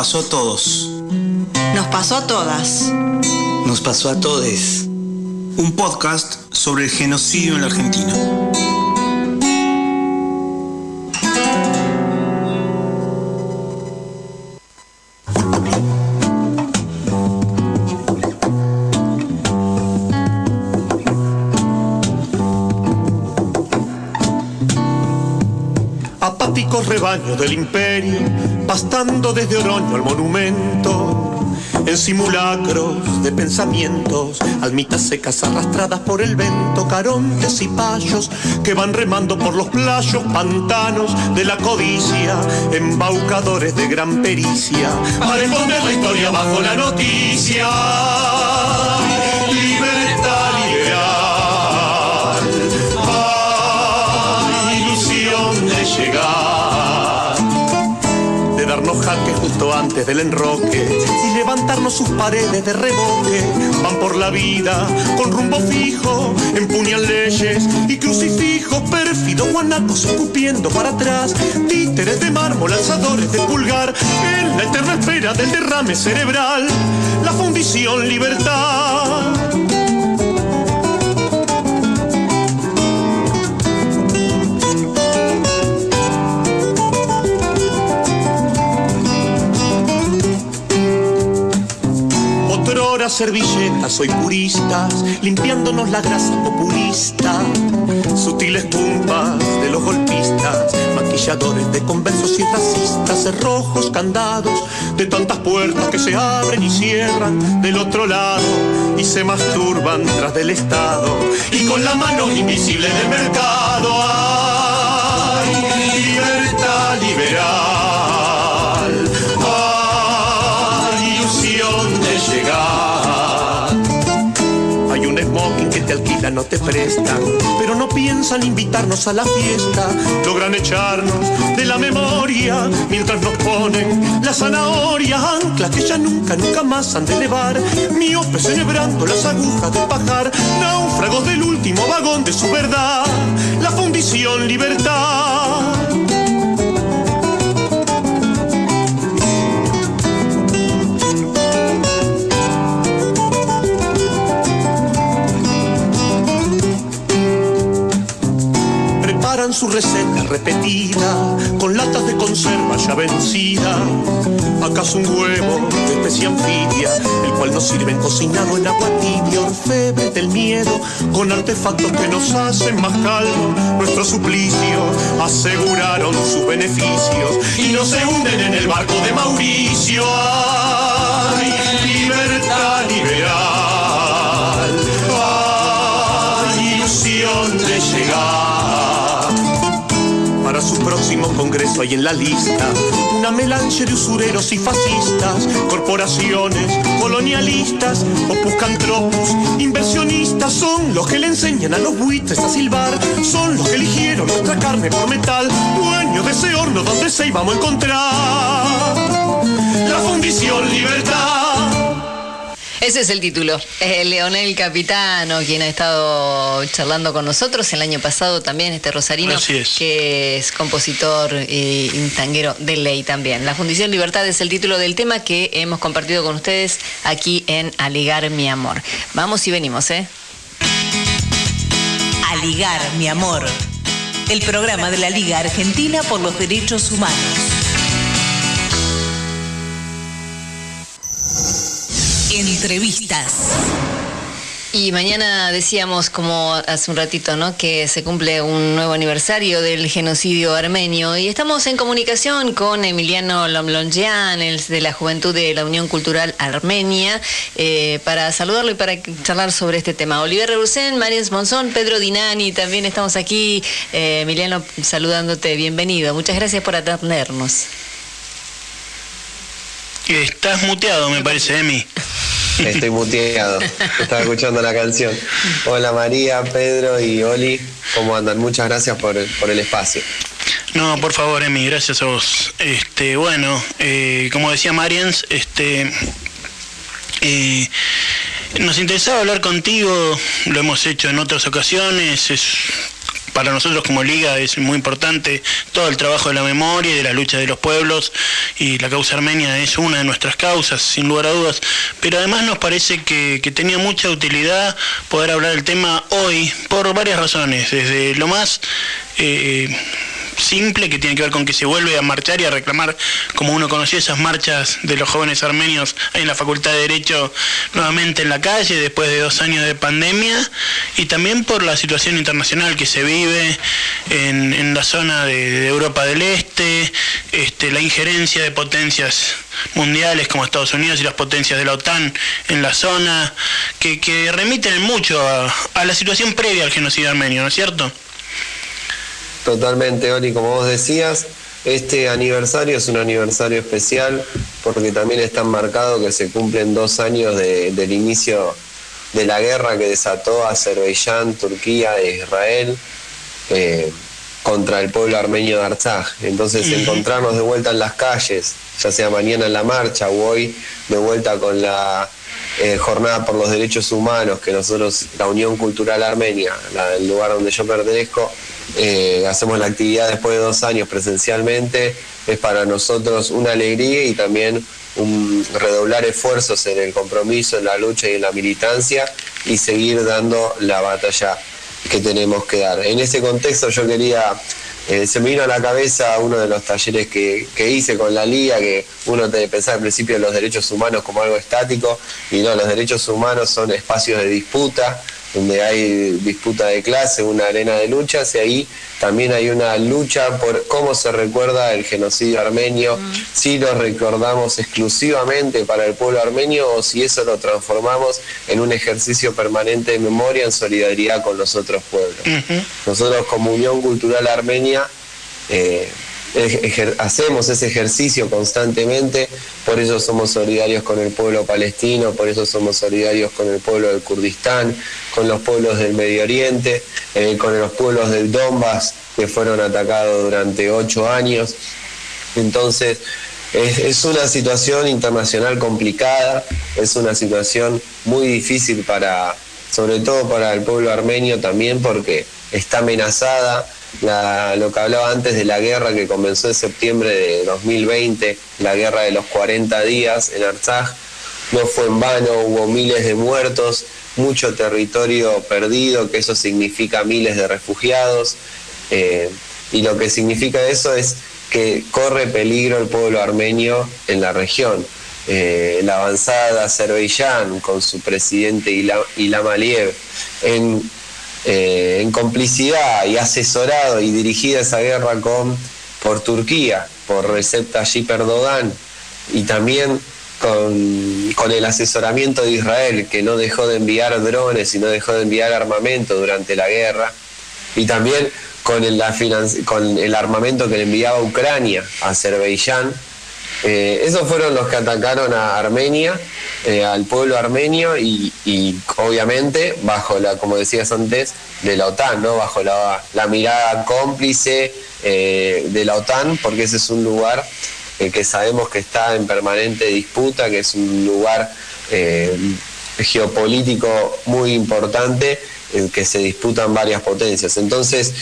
Pasó a todos. Nos pasó a todas. Nos pasó a todes. Un podcast sobre el genocidio en la Argentina. Apáticos rebaños del imperio, pastando desde Oroño al monumento en simulacros de pensamientos, almitas secas arrastradas por el vento, carontes y payos que van remando por los playos, pantanos de la codicia, embaucadores de gran pericia, para esconder la historia bajo la noticia. Darnos jaque justo antes del enroque y levantarnos sus paredes de reboque. Van por la vida con rumbo fijo, empuñan leyes y crucifijos pérfidos, guanacos escupiendo para atrás, títeres de mármol, alzadores de pulgar, en la eterna espera del derrame cerebral, la fundición libertad. Otrora servilletas, soy puristas, limpiándonos la grasa populista. Sutiles tumpas de los golpistas, maquilladores de conversos y racistas, cerrojos, candados de tantas puertas que se abren y cierran del otro lado y se masturban tras del Estado. Y con la mano invisible del mercado hay libertad liberal. No te prestan, pero no piensan invitarnos a la fiesta. Logran echarnos de la memoria mientras nos ponen la zanahoria, ancla que ya nunca, nunca más han de elevar. Miopes celebrando las agujas de pajar, náufragos del último vagón de su verdad, la fundición libertad. Su receta repetida con latas de conserva ya vencida. ¿Acaso un huevo de especie anfibia, el cual nos sirven cocinado en agua tibia, orfebre del miedo, con artefactos que nos hacen más calmos? Nuestro suplicio aseguraron sus beneficios y no se hunden en el barco de Mauricio. ¡Ay, libertad liberal! ¡Ay, ilusión de llegar! Próximo congreso hay en la lista una melange de usureros y fascistas, corporaciones colonialistas, opuscantropos, inversionistas, son los que le enseñan a los buitres a silbar, son los que eligieron nuestra carne por metal, dueños de ese horno donde se íbamos a encontrar la fundición libertad. Ese es el título. Eh, Leonel Capitano, quien ha estado charlando con nosotros el año pasado también, este rosarino, Así es. que es compositor y un tanguero de ley también. La Fundición Libertad es el título del tema que hemos compartido con ustedes aquí en Aligar mi amor. Vamos y venimos, ¿eh? A ligar, mi amor. El programa de la Liga Argentina por los Derechos Humanos. Entrevistas. Y mañana decíamos, como hace un ratito, ¿no? que se cumple un nuevo aniversario del genocidio armenio y estamos en comunicación con Emiliano Lomlongian, el de la Juventud de la Unión Cultural Armenia, eh, para saludarlo y para charlar sobre este tema. Oliver Rebusen, Mariens Monzón, Pedro Dinani, también estamos aquí. Eh, Emiliano, saludándote, bienvenido. Muchas gracias por atendernos. Estás muteado, me parece, Emi. Estoy muteado. Estaba escuchando la canción. Hola María, Pedro y Oli. ¿Cómo andan? Muchas gracias por, por el espacio. No, por favor, Emi, gracias a vos. Este, bueno, eh, como decía Marians, este, eh, nos interesaba hablar contigo, lo hemos hecho en otras ocasiones, es para nosotros como liga es muy importante todo el trabajo de la memoria y de la lucha de los pueblos y la causa armenia es una de nuestras causas, sin lugar a dudas, pero además nos parece que, tenía mucha utilidad poder hablar del tema hoy por varias razones, desde lo más... eh, simple que tiene que ver con que se vuelve a marchar y a reclamar, como uno conoció esas marchas de los jóvenes armenios en la Facultad de Derecho nuevamente en la calle después de dos años de pandemia y también por la situación internacional que se vive en, la zona de, Europa del Este, este, la injerencia de potencias mundiales como Estados Unidos y las potencias de la OTAN en la zona, que, remiten mucho a, a la situación previa al genocidio armenio, ¿no es cierto? Totalmente, Oli, como vos decías, este aniversario es un aniversario especial porque también está marcado que se cumplen dos años del inicio de la guerra que desató Azerbaiyán, Turquía e Israel eh, contra el pueblo armenio de Artsaj. Entonces encontrarnos de vuelta en las calles, ya sea mañana en la marcha o hoy de vuelta con la eh, jornada por los derechos humanos que nosotros, la Unión Cultural Armenia, el lugar donde yo pertenezco, eh, hacemos la actividad después de dos años presencialmente, es para nosotros una alegría y también un redoblar esfuerzos en el compromiso, en la lucha y en la militancia y seguir dando la batalla que tenemos que dar. En ese contexto yo quería, eh, se me vino a la cabeza uno de los talleres que, que hice con la Liga, que uno debe pensar al principio los derechos humanos como algo estático, y no, los derechos humanos son espacios de disputa, donde hay disputa de clase, una arena de luchas, y ahí también hay una lucha por cómo se recuerda el genocidio armenio, mm. si lo recordamos exclusivamente para el pueblo armenio o si eso lo transformamos en un ejercicio permanente de memoria en solidaridad con los otros pueblos. Nosotros como Unión Cultural Armenia, eh, hacemos ese ejercicio constantemente, por eso somos solidarios con el pueblo palestino, por eso somos solidarios con el pueblo del Kurdistán, con los pueblos del Medio Oriente, eh, con los pueblos del Donbass que fueron atacados durante ocho años. Entonces, es, una situación internacional complicada, es una situación muy difícil para, sobre todo para el pueblo armenio también, porque está amenazada lo que hablaba antes de la guerra que comenzó en septiembre de 2020, la guerra de los 40 días en Artsaj, no fue en vano, hubo miles de muertos, mucho territorio perdido, que eso significa miles de refugiados, eh, y lo que significa eso es que corre peligro el pueblo armenio en la región. Eh, la avanzada de Azerbaiyán con su presidente Ilham Aliyev en eh, en complicidad y asesorado y dirigida esa guerra con, por Turquía, por Recep Tayyip Erdogan y también con, el asesoramiento de Israel, que no dejó de enviar drones y no dejó de enviar armamento durante la guerra, y también con el, con el armamento que le enviaba Ucrania a Azerbaiyán. Eh, esos fueron los que atacaron a Armenia eh, al pueblo armenio y, obviamente bajo la, como decías antes, de la OTAN, ¿no? bajo la, mirada cómplice eh, de la OTAN, porque ese es un lugar eh, que sabemos que está en permanente disputa, que es un lugar geopolítico muy importante, en que se disputan varias potencias. Entonces,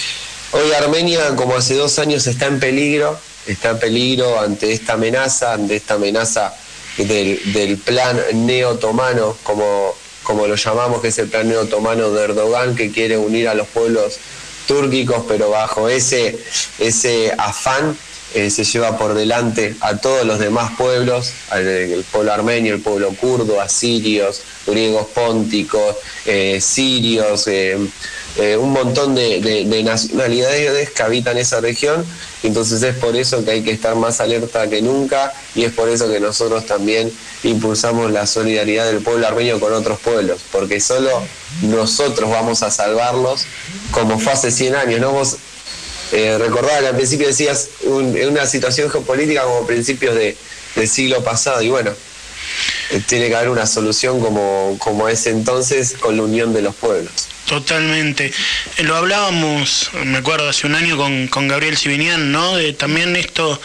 hoy Armenia, como hace dos años, está en peligro, está en peligro ante esta amenaza, ante esta amenaza del, plan neo-otomano, como, como lo llamamos, que es el plan neo-otomano de Erdogan, que quiere unir a los pueblos túrquicos, pero bajo ese, ese afán eh, se lleva por delante a todos los demás pueblos, el, pueblo armenio, el pueblo kurdo, asirios, griegos pónticos, eh, sirios, eh, un montón de, de, nacionalidades que habitan esa región entonces es por eso que hay que estar más alerta que nunca y es por eso que nosotros también impulsamos la solidaridad del pueblo armenio con otros pueblos, porque solo nosotros vamos a salvarlos como fue hace 100 años. ¿no? Vos eh, recordaba que al principio decías en una situación geopolítica como principios de, del siglo pasado y bueno, eh, tiene que haber una solución como, como es entonces con la unión de los pueblos. Totalmente. Eh, lo hablábamos, me acuerdo, hace un año con, con Gabriel Sibinian, ¿no? De también esto,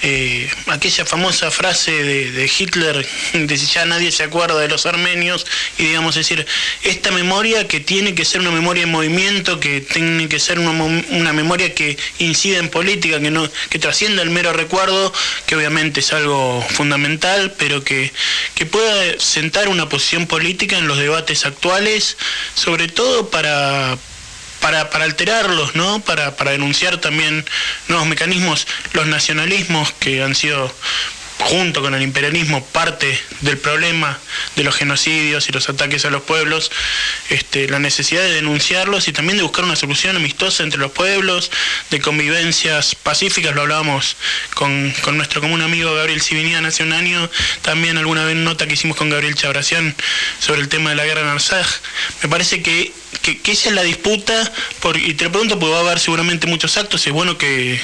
eh, aquella famosa frase de, Hitler, de si ya nadie se acuerda de los armenios, y digamos, decir, esta memoria que tiene que ser una memoria en movimiento, que tiene que ser una, una memoria que incide en política, que, no, que trascienda el mero recuerdo, que obviamente es algo fundamental, pero que, que pueda sentar una posición política en los debates actuales, sobre todo para, para, para alterarlos, ¿no? Para, para denunciar también nuevos mecanismos, los nacionalismos que han sido junto con el imperialismo, parte del problema de los genocidios y los ataques a los pueblos, este, la necesidad de denunciarlos y también de buscar una solución amistosa entre los pueblos, de convivencias pacíficas, lo hablábamos con, nuestro común amigo Gabriel Sibinian hace un año, también alguna vez nota que hicimos con Gabriel Chabracián sobre el tema de la guerra en Arsaj. Me parece que que, esa es la disputa, por, y te lo pregunto porque va a haber seguramente muchos actos, es bueno que,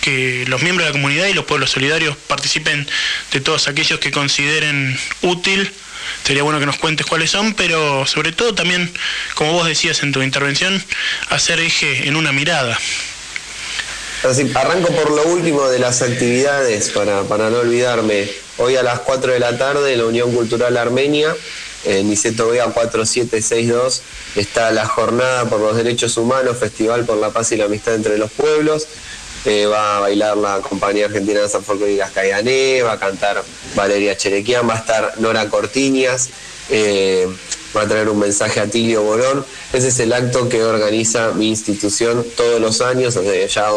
que los miembros de la comunidad y los pueblos solidarios participen de todos aquellos que consideren útil sería bueno que nos cuentes cuáles son, pero sobre todo también, como vos decías en tu intervención, hacer eje en una mirada. Así, arranco por lo último de las actividades, para, para no olvidarme. Hoy a las 4 de la tarde, la Unión Cultural Armenia en Niceto Vega 4762 está la Jornada por los Derechos Humanos, Festival por la Paz y la Amistad entre los Pueblos. Va a bailar la compañía argentina de San y Cayané, va a cantar Valeria Cherequian, va a estar Nora Cortiñas, eh, va a traer un mensaje a Tilio Borón. Ese es el acto que organiza mi institución todos los años, ya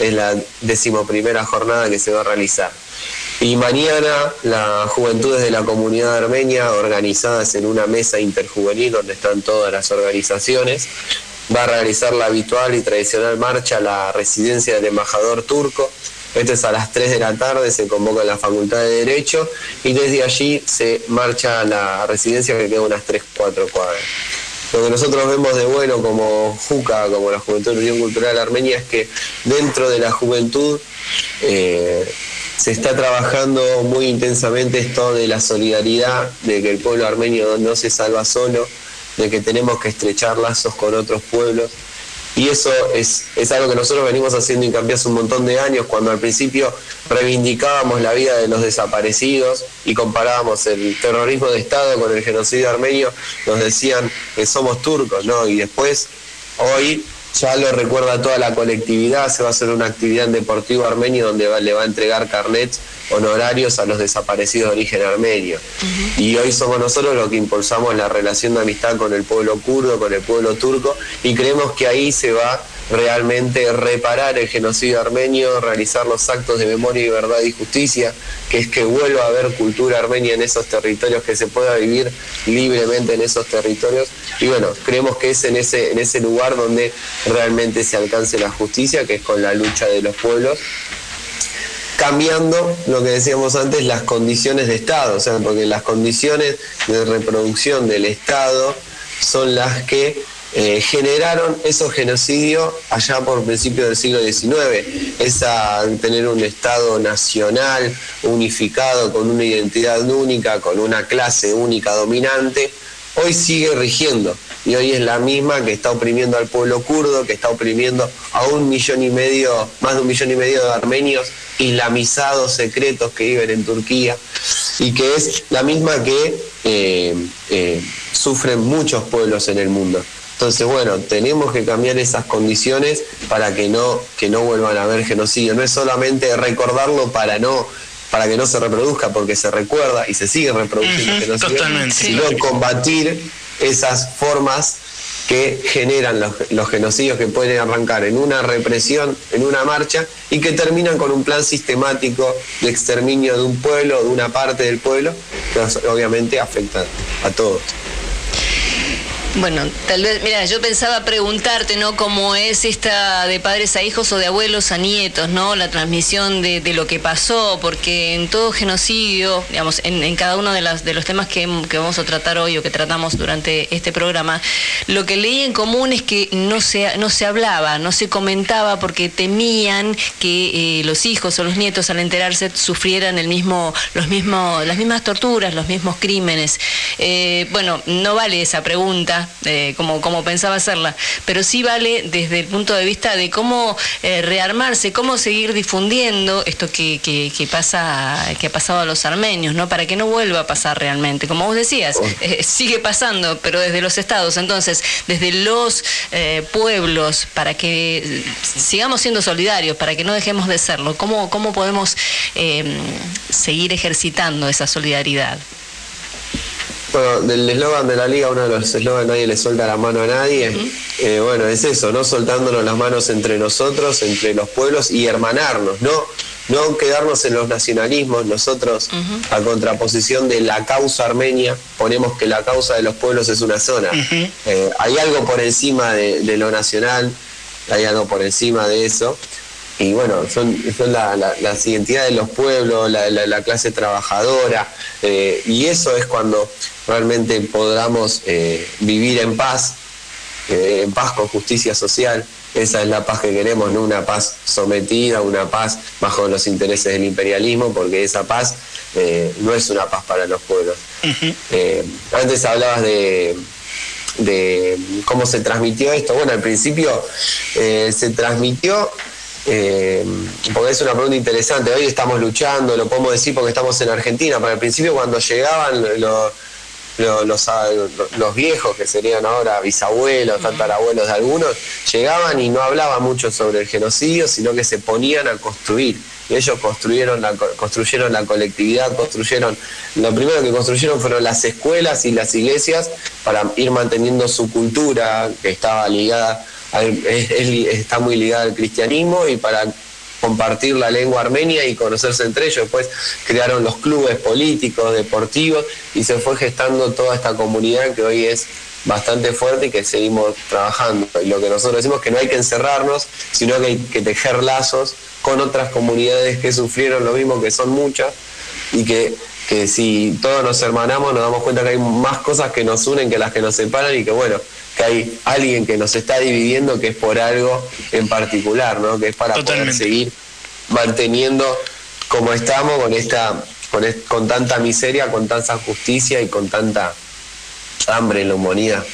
es la decimoprimera jornada que se va a realizar. Y mañana las juventudes de la comunidad armenia, organizadas en una mesa interjuvenil donde están todas las organizaciones, va a realizar la habitual y tradicional marcha a la residencia del embajador turco. Esto es a las 3 de la tarde, se convoca en la Facultad de Derecho y desde allí se marcha a la residencia que queda unas 3, 4 cuadras. Lo que nosotros vemos de bueno como JUCA, como la Juventud de Unión Cultural Armenia, es que dentro de la juventud eh, se está trabajando muy intensamente esto de la solidaridad, de que el pueblo armenio no se salva solo, de que tenemos que estrechar lazos con otros pueblos. Y eso es, algo que nosotros venimos haciendo hincapié hace un montón de años, cuando al principio reivindicábamos la vida de los desaparecidos y comparábamos el terrorismo de Estado con el genocidio armenio, nos decían que somos turcos, ¿no? Y después, hoy, ya lo recuerda toda la colectividad, se va a hacer una actividad en Deportivo Armenio donde le va a entregar carnets honorarios a los desaparecidos de origen armenio. Y hoy somos nosotros los que impulsamos la relación de amistad con el pueblo kurdo, con el pueblo turco, y creemos que ahí se va realmente reparar el genocidio armenio, realizar los actos de memoria y verdad y justicia, que es que vuelva a haber cultura armenia en esos territorios, que se pueda vivir libremente en esos territorios. Y bueno, creemos que es en ese, en ese lugar donde realmente se alcance la justicia, que es con la lucha de los pueblos cambiando lo que decíamos antes, las condiciones de Estado, o sea, porque las condiciones de reproducción del Estado son las que eh, generaron esos genocidios allá por principios del siglo XIX. Esa tener un Estado nacional unificado con una identidad única, con una clase única dominante, hoy sigue rigiendo. Y hoy es la misma que está oprimiendo al pueblo kurdo, que está oprimiendo a un millón y medio, más de un millón y medio de armenios islamizados secretos que viven en Turquía, y que es la misma que eh, eh, sufren muchos pueblos en el mundo. Entonces, bueno, tenemos que cambiar esas condiciones para que no, que no vuelvan a haber genocidio. No es solamente recordarlo para no para que no se reproduzca, porque se recuerda y se sigue reproduciendo genocidio, sino combatir esas formas que generan los, los, genocidios que pueden arrancar en una represión, en una marcha, y que terminan con un plan sistemático de exterminio de un pueblo, de una parte del pueblo, que obviamente afecta a todos. Bueno, tal vez, mira, yo pensaba preguntarte, ¿no? ¿Cómo es esta de padres a hijos o de abuelos a nietos, ¿no? La transmisión de, lo que pasó, porque en todo genocidio, digamos, en, cada uno de, los temas que, vamos a tratar hoy o que tratamos durante este programa, lo que leí en común es que no se, no se hablaba, no se comentaba porque temían que eh, los hijos o los nietos al enterarse sufrieran mismo, los mismos, las mismas torturas, los mismos crímenes. Eh, bueno, no vale esa pregunta eh, como, como pensaba hacerla, pero sí vale desde el punto de vista de cómo eh, rearmarse, cómo seguir difundiendo esto que, que, pasa, que ha pasado a los armenios, ¿no? Para que no vuelva a pasar realmente. Como vos decías, eh, sigue pasando, pero desde los estados. Entonces, desde los pueblos, para que sigamos siendo solidarios, para que no dejemos de serlo, ¿cómo, cómo podemos seguir ejercitando esa solidaridad? Bueno, del eslogan de la liga, uno de los eslogans, nadie le suelta la mano a nadie. Eh, bueno, es eso, no soltándonos las manos entre nosotros, entre los pueblos y hermanarnos, no, no quedarnos en los nacionalismos. Nosotros, a contraposición de la causa armenia, ponemos que la causa de los pueblos es una zona. Eh, hay algo por encima de, de lo nacional, hay algo por encima de eso y bueno, son, son la, las identidades de los pueblos, la, clase trabajadora, eh, y eso es cuando realmente podamos eh, vivir en paz, eh, en paz con justicia social. Esa es la paz que queremos, no una paz sometida, una paz bajo los intereses del imperialismo, porque esa paz no es una paz para los pueblos. antes hablabas de, de cómo se transmitió esto. Bueno, al principio se transmitió eh, porque es una pregunta interesante. Hoy estamos luchando, lo podemos decir porque estamos en Argentina, pero al principio cuando llegaban los, los, viejos, que serían ahora bisabuelos, tatarabuelos de algunos, llegaban y no hablaban mucho sobre el genocidio, sino que se ponían a construir. Y ellos construyeron la, construyeron la colectividad, construyeron, lo primero que construyeron fueron las escuelas y las iglesias para ir manteniendo su cultura que estaba ligada está muy ligada al cristianismo y para compartir la lengua armenia y conocerse entre ellos. Después crearon los clubes políticos, deportivos y se fue gestando toda esta comunidad que hoy es bastante fuerte y que seguimos trabajando. Y lo que nosotros decimos es que no hay que encerrarnos, sino que hay que tejer lazos con otras comunidades que sufrieron lo mismo, que son muchas, y que, que si todos nos hermanamos nos damos cuenta que hay más cosas que nos unen que las que nos separan y que bueno, que hay alguien que nos está dividiendo que es por algo en particular, ¿no? Que es para poder seguir manteniendo como estamos con esta con, con tanta miseria, con tanta justicia y con tanta hambre en la humanidad.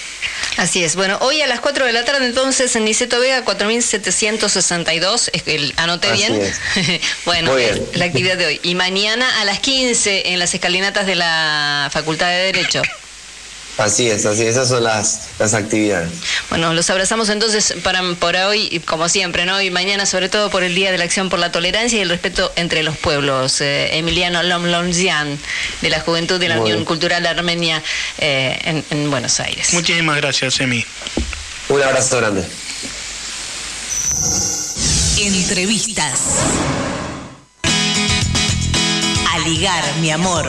Así es. Bueno, hoy a las 4 de la tarde entonces en Niceto Vega 4762, anoté bien. bueno, la actividad de hoy. Y mañana a las 15 en las escalinatas de la Facultad de Derecho. Así es, así es, esas son las, las actividades. Bueno, los abrazamos entonces para, por hoy, como siempre, ¿no? Y mañana, sobre todo por el Día de la Acción por la Tolerancia y el Respeto entre los Pueblos. Eh, Emiliano Lomlonzian, de la Juventud de la Unión Cultural Armenia eh, en, Buenos Aires. Muchísimas gracias, Emi. Un abrazo grande. Entrevistas. A ligar, mi amor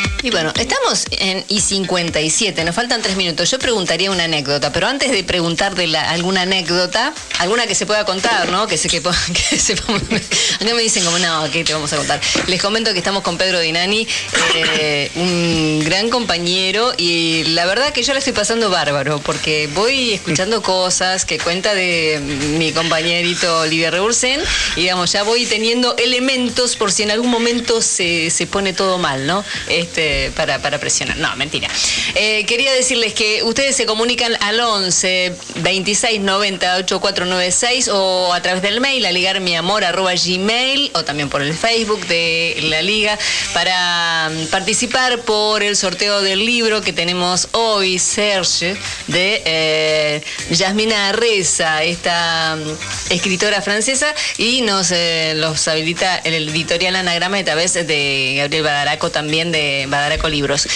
Y bueno, estamos en I57, nos faltan tres minutos. Yo preguntaría una anécdota, pero antes de preguntar de alguna anécdota, alguna que se pueda contar, ¿no? Que, se, que, que me dicen como, no, ¿qué te vamos a contar? Les comento que estamos con Pedro Dinani, eh, un gran compañero, y la verdad que yo la estoy pasando bárbaro, porque voy escuchando cosas que cuenta de mi compañerito Olivia Reursen, y digamos, ya voy teniendo elementos por si en algún momento se, se pone todo mal, ¿no? Este, para, presionar. No, mentira. Eh, quería decirles que ustedes se comunican al 11 26 90 8496 o a través del mail a ligarmiamor arroba gmail o también por el Facebook de la liga para mm, participar por el sorteo del libro que tenemos hoy, Serge, de eh, Yasmina Reza, esta mm, escritora francesa, y nos eh, los habilita el editorial Anagrama a través de Gabriel Badaraco también de Badaraco Libros.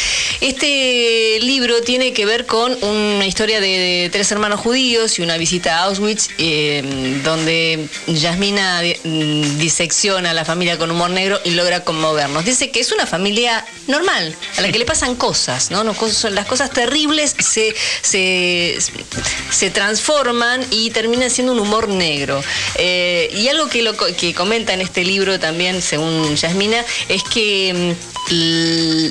Este libro tiene que ver con una historia de, tres hermanos judíos y una visita a Auschwitz, eh, donde Yasmina mm, disecciona a la familia con humor negro y logra conmovernos. Dice que es una familia normal, a la que le pasan cosas, ¿no? Las cosas terribles se, se, transforman y terminan siendo un humor negro. Eh, y algo que, lo, que comenta en este libro también, según Yasmina, es que mm,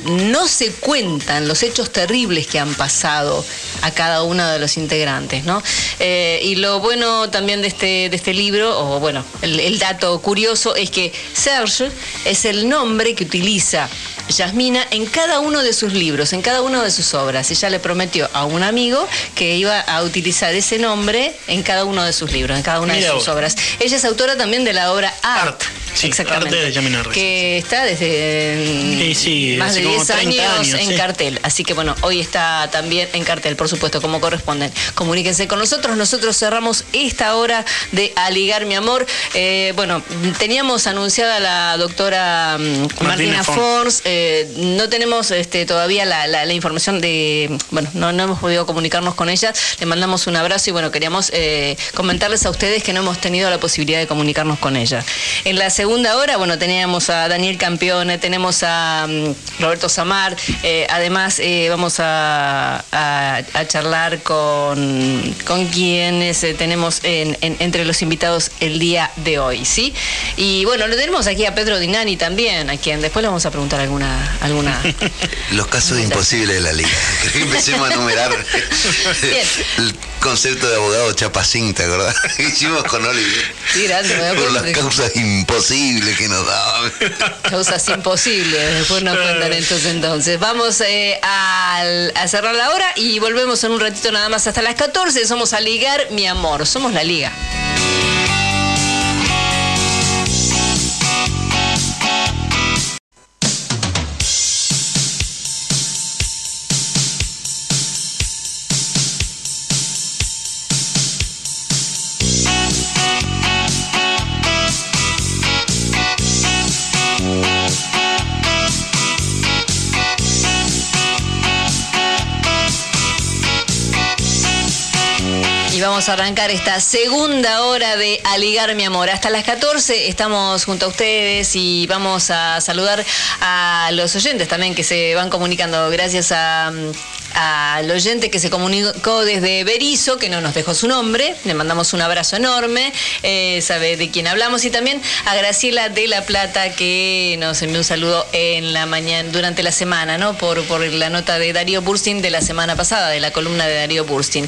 no se cuentan los hechos terribles que han pasado a cada uno de los integrantes, ¿no? Eh, y lo bueno también de este, de este libro, o bueno, el, dato curioso es que Serge es el nombre que utiliza Yasmina en cada uno de sus libros, en cada una de sus obras. Ella le prometió a un amigo que iba a utilizar ese nombre en cada uno de sus libros, en cada una de sus obras. Ella es autora también de la obra Art. Exactamente. que está desde más de 10 años, en cartel. Así que bueno, hoy está también en cartel, por supuesto, como corresponden. Comuníquense con nosotros. Nosotros cerramos esta hora de Aligar mi amor. Eh, bueno, teníamos anunciada la doctora mm, Martina, Fons. Eh, no tenemos este, todavía la, información de. Bueno, no, hemos podido comunicarnos con ella. Le mandamos un abrazo y bueno, queríamos eh, comentarles a ustedes que no hemos tenido la posibilidad de comunicarnos con ella. En la segunda hora, bueno, teníamos a Daniel Campeone, tenemos a mm, Roberto Samar. además, vamos a, charlar con, con quienes tenemos entre los invitados el día de hoy, ¿sí? Y bueno, lo tenemos aquí a Pedro Dinani también, a quien después le vamos a preguntar alguna... alguna Los casos imposibles de la liga. Empecemos a numerar el concepto de abogado chapacín, ¿te acordás? hicimos con Oliver. Sí, grande, me Por las causas imposibles que nos daban. Causas imposibles, después nos cuentan entonces entonces. Vamos eh, a, a cerrar la hora y volvemos en un ratito nada más hasta las 14. Somos a ligar mi amor, somos la liga. Vamos a arrancar esta segunda hora de Aligar mi amor. Hasta las 14 estamos junto a ustedes y vamos a saludar a los oyentes también que se van comunicando. Gracias a al oyente que se comunicó desde Berizo, que no nos dejó su nombre, le mandamos un abrazo enorme, eh, sabe de quién hablamos, y también a Graciela de la Plata, que nos envió un saludo en la mañana, durante la semana, ¿no? Por, por la nota de Darío Burstin de la semana pasada, de la columna de Darío Burstin.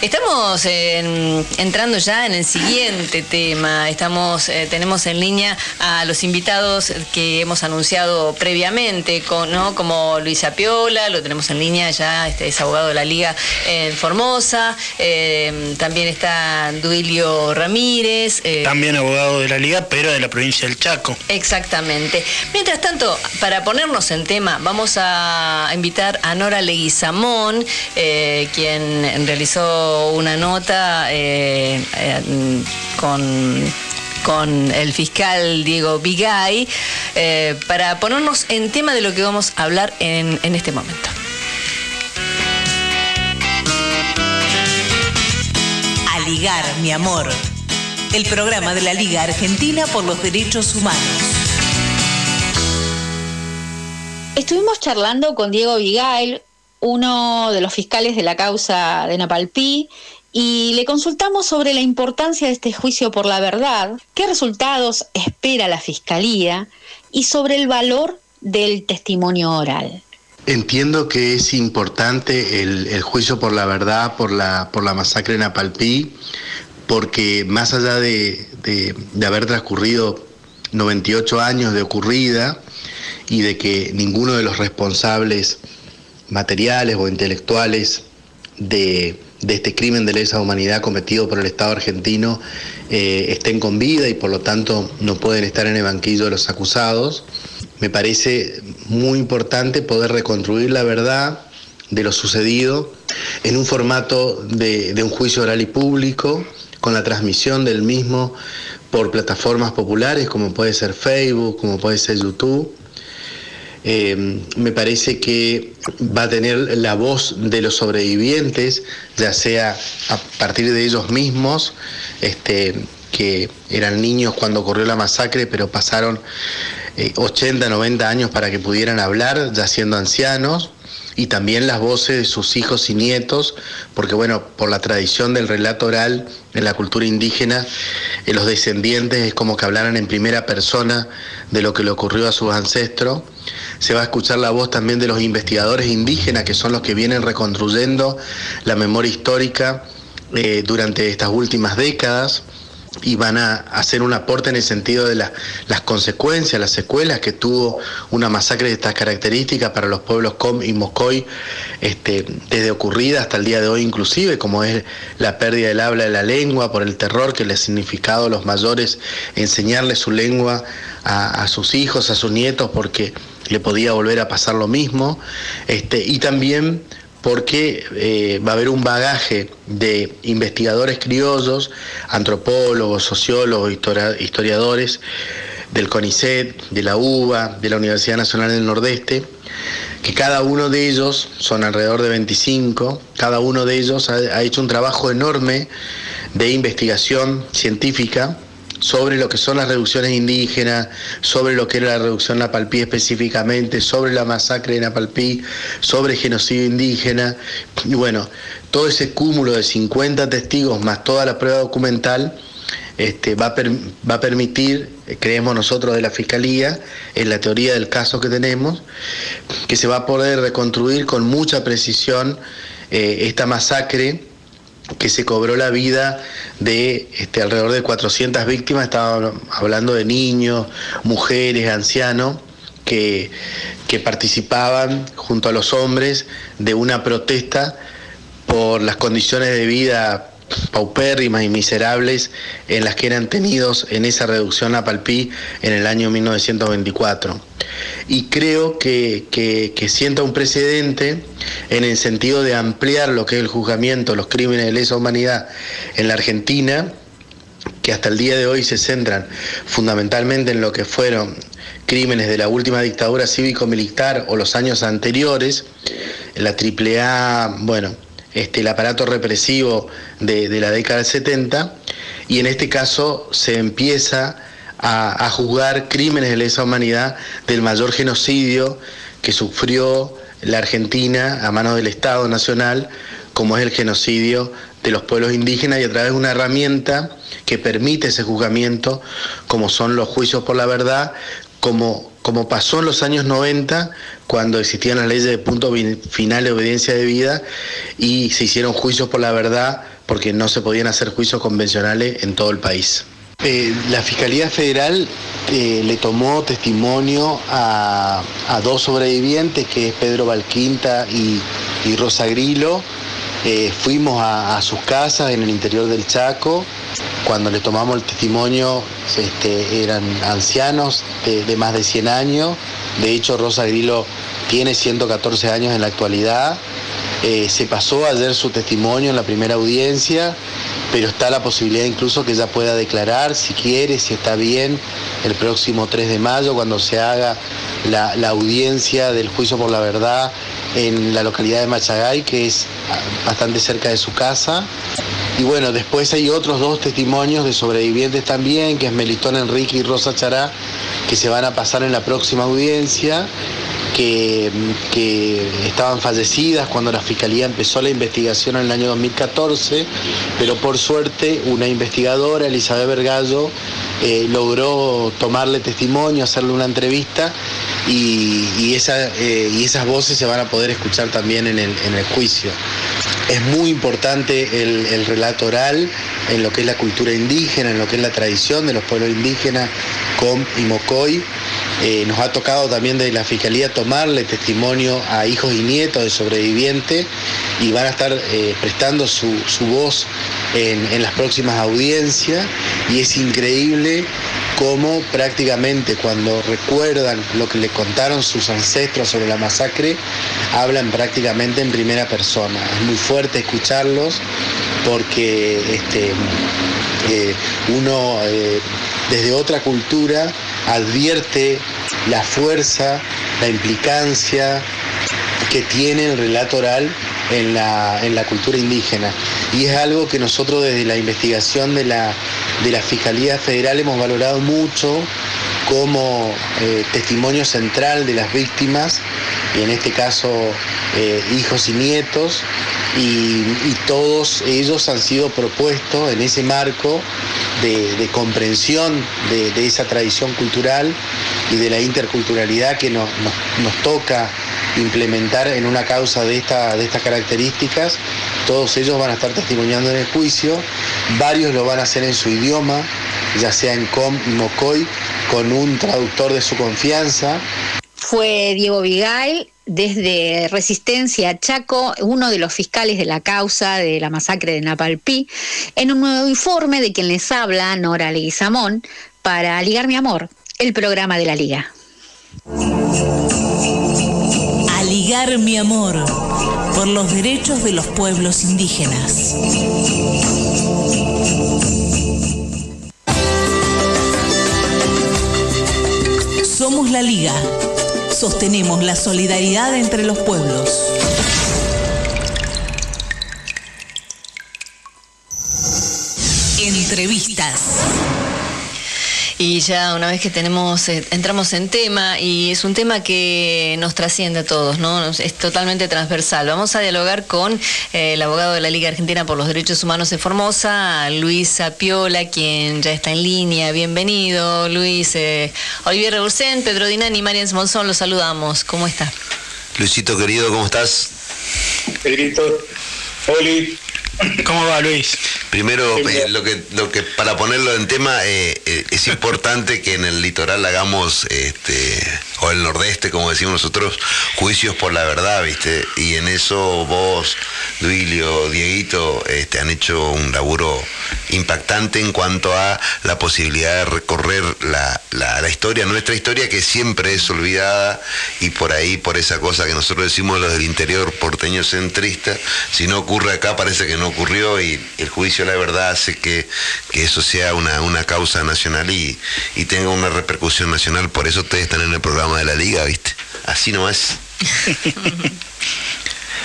Estamos entrando ya en el siguiente tema. Estamos, eh, tenemos en línea a los invitados que hemos anunciado previamente, ¿no? como Luisa Piola, lo tenemos en línea ya este, es abogado de la Liga en Formosa, eh, también está Duilio Ramírez. Eh, también abogado de la Liga, pero de la provincia del Chaco. Exactamente. Mientras tanto, para ponernos en tema, vamos a invitar a Nora Leguizamón, eh, quien realizó una nota con con el fiscal Diego Vigay, para ponernos en tema de lo que vamos a hablar en este momento. Mi amor. El programa de la Liga Argentina por los Derechos Humanos. Estuvimos charlando con Diego Vigail, uno de los fiscales de la causa de Napalpí, y le consultamos sobre la importancia de este juicio por la verdad, qué resultados espera la Fiscalía y sobre el valor del testimonio oral. Entiendo que es importante el, juicio por la verdad, por la, por la masacre en Apalpí, porque más allá de, haber transcurrido 98 años de ocurrida y de que ninguno de los responsables materiales o intelectuales de, este crimen de lesa humanidad cometido por el Estado argentino eh, estén con vida y por lo tanto no pueden estar en el banquillo de los acusados, me parece muy importante poder reconstruir la verdad de lo sucedido en un formato de, un juicio oral y público, con la transmisión del mismo por plataformas populares como puede ser Facebook, como puede ser YouTube. Eh, me parece que va a tener la voz de los sobrevivientes, ya sea a partir de ellos mismos, este, que eran niños cuando ocurrió la masacre, pero pasaron 80, eh, 90 años para que pudieran hablar, ya siendo ancianos, y también las voces de sus hijos y nietos, porque bueno, por la tradición del relato oral en la cultura indígena, eh, los descendientes es como que hablaran en primera persona de lo que le ocurrió a sus ancestros. Se va a escuchar la voz también de los investigadores indígenas, que son los que vienen reconstruyendo la memoria histórica eh, durante estas últimas décadas y van a hacer un aporte en el sentido de las consecuencias, las secuelas que tuvo una masacre de estas características para los pueblos Com y Mocoy, este, desde ocurrida hasta el día de hoy inclusive, como es la pérdida del habla de la lengua, por el terror que le ha significado a los mayores enseñarle su lengua a, sus hijos, a sus nietos, porque le podía volver a pasar lo mismo, este, y también porque eh, va a haber un bagaje de investigadores criollos, antropólogos, sociólogos, historiadores del CONICET, de la UBA, de la Universidad Nacional del Nordeste, que cada uno de ellos, son alrededor de 25, cada uno de ellos ha hecho un trabajo enorme de investigación científica sobre lo que son las reducciones indígenas, sobre lo que era la reducción Napalpí específicamente, sobre la masacre de Napalpí, sobre genocidio indígena. Y bueno, todo ese cúmulo de 50 testigos más toda la prueba documental este, va, a va, a permitir, creemos nosotros de la Fiscalía, en la teoría del caso que tenemos, que se va a poder reconstruir con mucha precisión eh, esta masacre que se cobró la vida de este, alrededor de 400 víctimas, estaba hablando de niños, mujeres, ancianos, que, que participaban junto a los hombres de una protesta por las condiciones de vida paupérrimas y miserables en las que eran tenidos en esa reducción a Palpí en el año 1924. Y creo que, que, sienta un precedente en el sentido de ampliar lo que es el juzgamiento, los crímenes de lesa humanidad en la Argentina, que hasta el día de hoy se centran fundamentalmente en lo que fueron crímenes de la última dictadura cívico-militar o los años anteriores, la AAA, bueno, este, el aparato represivo de, la década del 70 y en este caso se empieza a, juzgar crímenes de lesa humanidad del mayor genocidio que sufrió la Argentina a manos del Estado Nacional, como es el genocidio de los pueblos indígenas y a través de una herramienta que permite ese juzgamiento, como son los juicios por la verdad, como, como pasó en los años 90, cuando existían las leyes de punto final de obediencia de vida y se hicieron juicios por la verdad porque no se podían hacer juicios convencionales en todo el país. Eh, la Fiscalía Federal eh, le tomó testimonio a, dos sobrevivientes, que es Pedro Valquinta y, Rosa Grilo. Eh, fuimos a, sus casas en el interior del Chaco cuando le tomamos el testimonio, este, eran ancianos de, más de 100 años. De hecho, Rosa Grillo tiene 114 años en la actualidad. Eh, se pasó ayer su testimonio en la primera audiencia, pero está la posibilidad incluso que ella pueda declarar, si quiere, si está bien, el próximo 3 de mayo, cuando se haga la, la audiencia del juicio por la verdad en la localidad de Machagay, que es bastante cerca de su casa. Y bueno, después hay otros dos testimonios de sobrevivientes también, que es Melitón Enrique y Rosa Chará, que se van a pasar en la próxima audiencia, que, estaban fallecidas cuando la Fiscalía empezó la investigación en el año 2014, pero por suerte una investigadora, Elizabeth Vergallo, eh, logró tomarle testimonio, hacerle una entrevista y, eh, y, esas voces se van a poder escuchar también en el, el juicio. Es muy importante el, relato oral en lo que es la cultura indígena, en lo que es la tradición de los pueblos indígenas, Com y Mocoy. Eh, nos ha tocado también de la Fiscalía tomarle testimonio a hijos y nietos de sobrevivientes y van a estar eh, prestando su, voz en, en las próximas audiencias y es increíble cómo prácticamente cuando recuerdan lo que le contaron sus ancestros sobre la masacre, hablan prácticamente en primera persona. Es muy fuerte escucharlos porque este, eh, uno desde otra cultura advierte la fuerza, la implicancia que tiene el relato oral en la, en la cultura indígena. Y es algo que nosotros desde la investigación de la, de la Fiscalía Federal hemos valorado mucho como eh, testimonio central de las víctimas, y en este caso eh, hijos y nietos, y, todos ellos han sido propuestos en ese marco de, comprensión de, esa tradición cultural y de la interculturalidad que nos, toca implementar en una causa de, esta, de estas características Todos ellos van a estar testimoniando en el juicio, varios lo van a hacer en su idioma, ya sea en Com con un traductor de su confianza. Fue Diego Vigail, desde Resistencia Chaco, uno de los fiscales de la causa de la masacre de Napalpí, en un nuevo informe de quien les habla, Nora Leguizamón, para Ligar Mi Amor, el programa de la Liga. A ligar mi amor por los derechos de los pueblos indígenas. Somos la Liga. Sostenemos la solidaridad entre los pueblos. Entrevistas. Y ya una vez que tenemos, eh, entramos en tema, y es un tema que nos trasciende a todos, ¿no? Es totalmente transversal. Vamos a dialogar con eh, el abogado de la Liga Argentina por los Derechos Humanos de Formosa, Luis Apiola, quien ya está en línea. Bienvenido, Luis. Eh, Olivier Rebursen, Pedro Dinani y Marian Monzón, los saludamos. ¿Cómo está? Luisito querido, ¿cómo estás? Pedrito, Oli, ¿cómo va Luis? Primero, eh, lo que, lo que para ponerlo en tema, eh, eh, es importante que en el litoral hagamos, este, o el nordeste, como decimos nosotros, juicios por la verdad, ¿viste? Y en eso vos, Duilio, Dieguito, este, han hecho un laburo impactante en cuanto a la posibilidad de recorrer la, la, la historia, nuestra historia que siempre es olvidada y por ahí, por esa cosa que nosotros decimos los del interior porteño centrista, si no ocurre acá parece que no ocurrió y el juicio la verdad hace que, que eso sea una, una causa nacional y, y, tenga una repercusión nacional. Por eso ustedes están en el programa de la liga, ¿viste? Así nomás.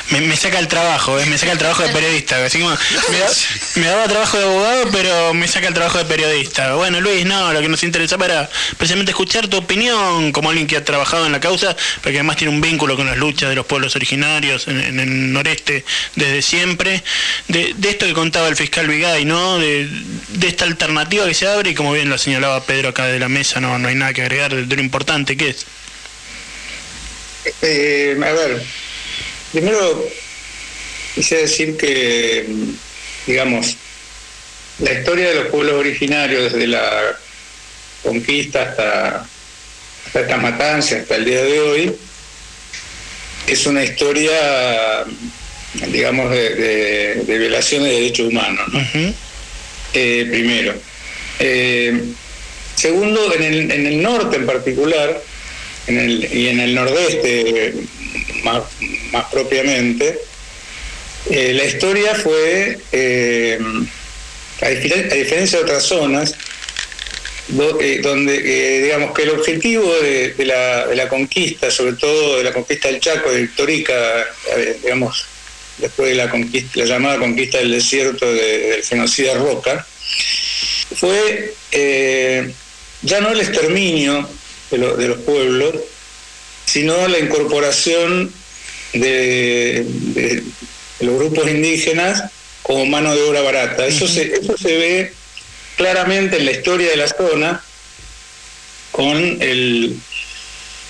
me, saca el trabajo, ¿eh? me saca el trabajo de periodista. Así como, me, da, me, daba trabajo de abogado, pero me saca el trabajo de periodista. Bueno, Luis, no, lo que nos interesaba era precisamente escuchar tu opinión como alguien que ha trabajado en la causa, porque además tiene un vínculo con las luchas de los pueblos originarios en, el noreste desde siempre. De, esto que contaba el fiscal Vigay, ¿no? De, de, esta alternativa que se abre y como bien lo señalaba Pedro acá de la mesa, no, no hay nada que agregar de, de lo importante que es. Eh, a ver, Primero, quise decir que, digamos, la historia de los pueblos originarios, desde la conquista hasta, hasta estas matanzas, hasta el día de hoy, es una historia, digamos, de, de, de violación de derechos humanos, ¿no? uh -huh. eh, primero. Eh, segundo, en el, en el norte en particular, en el, y en el nordeste más, propiamente, eh, la historia fue, eh, a, diferen a, diferencia de otras zonas, eh, donde digamos que el objetivo de, de, la, de, la, conquista, sobre todo de la conquista del Chaco, de Victorica, digamos, después de la conquista, la llamada conquista del desierto de, del genocida Roca, fue ya no el exterminio de, lo, de los pueblos, sino la incorporación de, los grupos indígenas como mano de obra barata. Eso se, eso se ve claramente en la historia de la zona con el,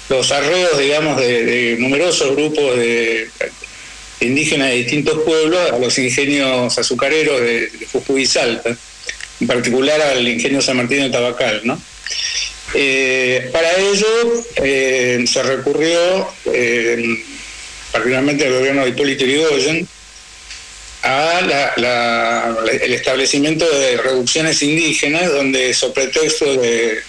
los arreos, digamos, de, de numerosos grupos de indígenas de distintos pueblos a los ingenios azucareros de, de Jujuy y Salta, en particular al ingenio San Martín de Tabacal, ¿no? Eh, para ello eh, se recurrió, eh, particularmente al gobierno de Hipólito Yrigoyen, a la, el establecimiento de reducciones indígenas, donde, sobre pretexto de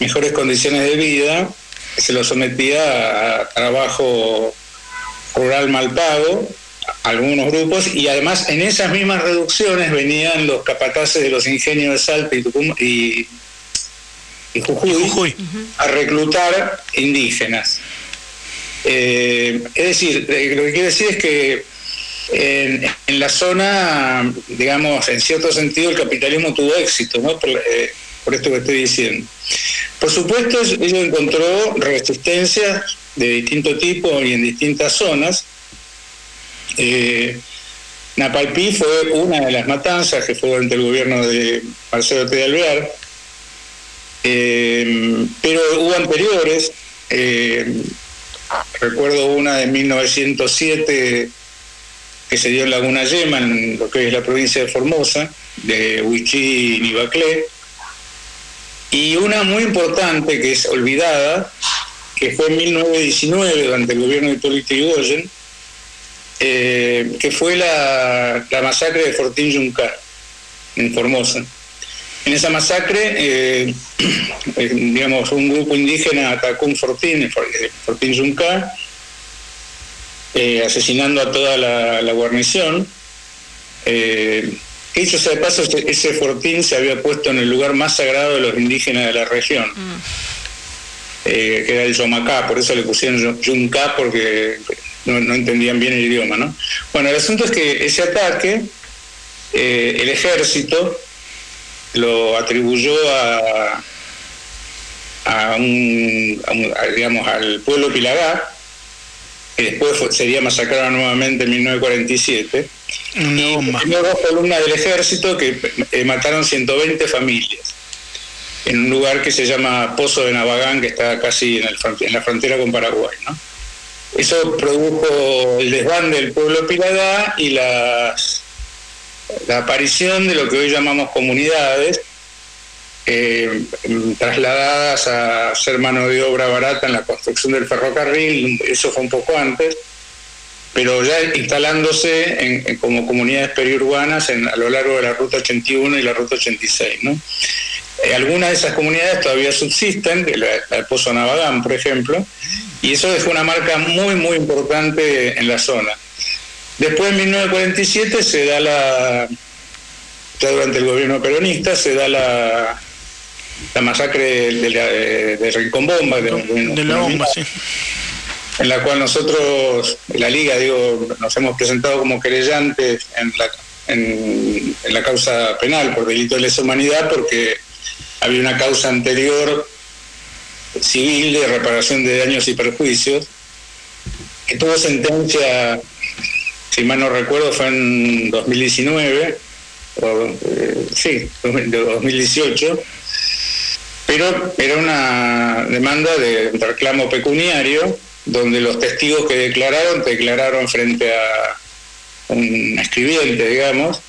mejores condiciones de vida, se lo sometía a trabajo rural mal pago, algunos grupos, y además en esas mismas reducciones venían los capataces de los ingenios de Salta y, Tucum y y Jujuy, Jujuy. a reclutar indígenas. Eh, es decir, eh, lo que quiere decir es que en, en, la zona, digamos, en cierto sentido el capitalismo tuvo éxito, ¿no? Por, eh, por esto que estoy diciendo. Por supuesto, ello encontró resistencia de distinto tipo y en distintas zonas. Eh, Napalpí fue una de las matanzas que fue durante el gobierno de Marcelo T. Alvear, eh, pero hubo anteriores, eh, recuerdo una de 1907 que se dio en Laguna Yema, en lo que es la provincia de Formosa, de Huichí y Nibaclé, y una muy importante que es olvidada, que fue en 1919 durante el gobierno de Hipólito eh, que fue la, masacre de Fortín Yuncar, en Formosa. En esa masacre, eh, eh, digamos, un grupo indígena atacó un Fortín, Fortín Yuncar, asesinando a toda la, guarnición. Eh, Dicho sea de paso, ese fortín se había puesto en el lugar más sagrado de los indígenas de la región, mm. eh, que era el Yomacá, por eso le pusieron Yunca, porque no, entendían bien el idioma. ¿no? Bueno, el asunto es que ese ataque, eh, el ejército lo atribuyó a, a, un, digamos, al pueblo Pilagá, que después sería masacrado nuevamente en 1947 una dos columnas del ejército que eh, mataron 120 familias en un lugar que se llama Pozo de Navagán, que está casi en, la frontera con Paraguay. Eso produjo el desbande del pueblo Piladá y la aparición de lo que hoy llamamos comunidades, eh, trasladadas a ser mano de obra barata en la construcción del ferrocarril, eso fue un poco antes, pero ya instalándose como comunidades periurbanas a lo largo de la Ruta 81 y la Ruta 86. ¿no? Eh, algunas de esas comunidades todavía subsisten, el, el Pozo Navagán, por ejemplo, y eso dejó una marca muy, muy importante en la zona. Después, en 1947, se da la, ya durante el gobierno peronista, se da la, la masacre de, de, Rincón Bomba. De, de la bomba, sí en la cual nosotros, la Liga, digo, nos hemos presentado como querellantes en la, en, la causa penal por delito de lesa humanidad porque había una causa anterior civil de reparación de daños y perjuicios que tuvo sentencia, si mal no recuerdo, fue en 2019, o, eh, sí, 2018, pero era una demanda de reclamo pecuniario donde los testigos que declararon declararon frente a un escribiente, digamos,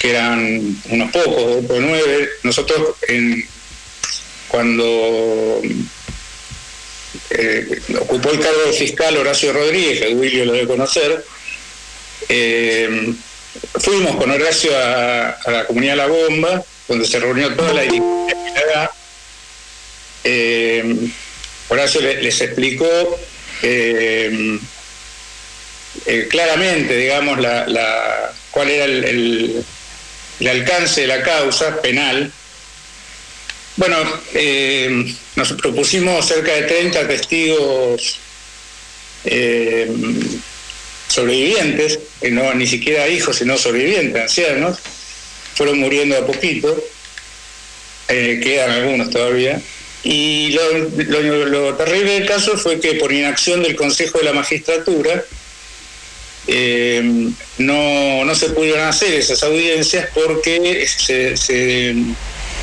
que eran unos pocos, otros nueve. Nosotros, cuando eh, ocupó el cargo de fiscal Horacio Rodríguez, que William lo debe conocer, eh, fuimos con Horacio a, la comunidad La Bomba, donde se reunió toda la identidad. Eh, Horacio les explicó eh, eh, claramente, digamos, la, cuál era el, alcance de la causa penal. Bueno, nos propusimos cerca de 30 testigos sobrevivientes, que no ni siquiera hijos, sino sobrevivientes, ancianos, fueron muriendo a poquito, quedan algunos todavía. Y lo, terrible del caso fue que por inacción del Consejo de la Magistratura eh, no, se pudieron hacer esas audiencias porque se,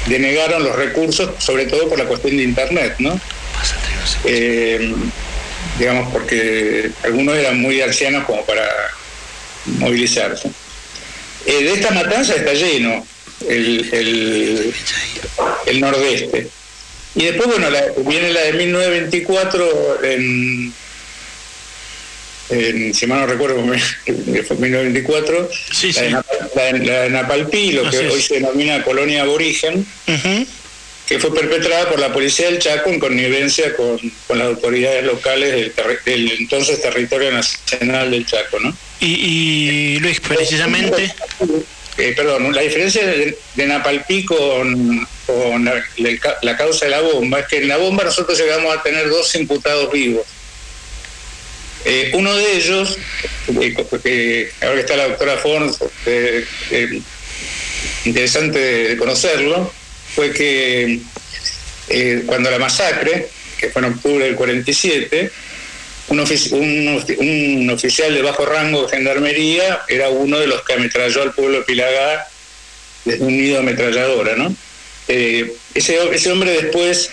denegaron los recursos, sobre todo por la cuestión de Internet, ¿no? Eh, digamos, porque algunos eran muy ancianos como para movilizarse. Eh, de esta matanza está lleno el, el nordeste. Y después, bueno, viene la de 1924 en, en si mal no recuerdo, fue 1924, la, De, Napalpí, lo que hoy se denomina colonia aborigen, que fue perpetrada por la policía del Chaco en connivencia con, las autoridades locales del, entonces territorio nacional del Chaco, ¿no? Y, y Luis, precisamente... Eh, perdón, la diferencia de, Napalpí con, la, causa de la bomba es que en la bomba nosotros llegamos a tener dos imputados vivos. Eh, uno de ellos, eh, ahora que está la doctora Fons, interesante de conocerlo, fue que cuando la masacre, que fue en octubre del 47, un, oficial de bajo rango de gendarmería era uno de los que ametralló al pueblo de Pilagá desde un nido de ametralladora, ¿no? Eh, ese, ese hombre después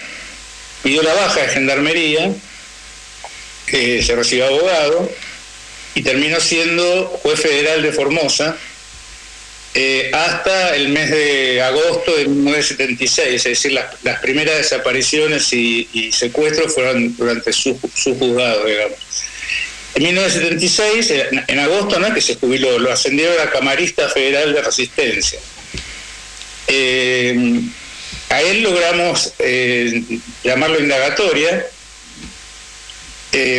pidió la baja de gendarmería, que se recibió abogado, y terminó siendo juez federal de Formosa eh, hasta el mes de agosto de 1976, es decir, las, primeras desapariciones y, secuestros fueron durante su, juzgado, digamos. En 1976, en, agosto, ¿no? que se jubiló, lo ascendieron a camarista federal de resistencia. Eh, a él logramos eh, llamarlo indagatoria,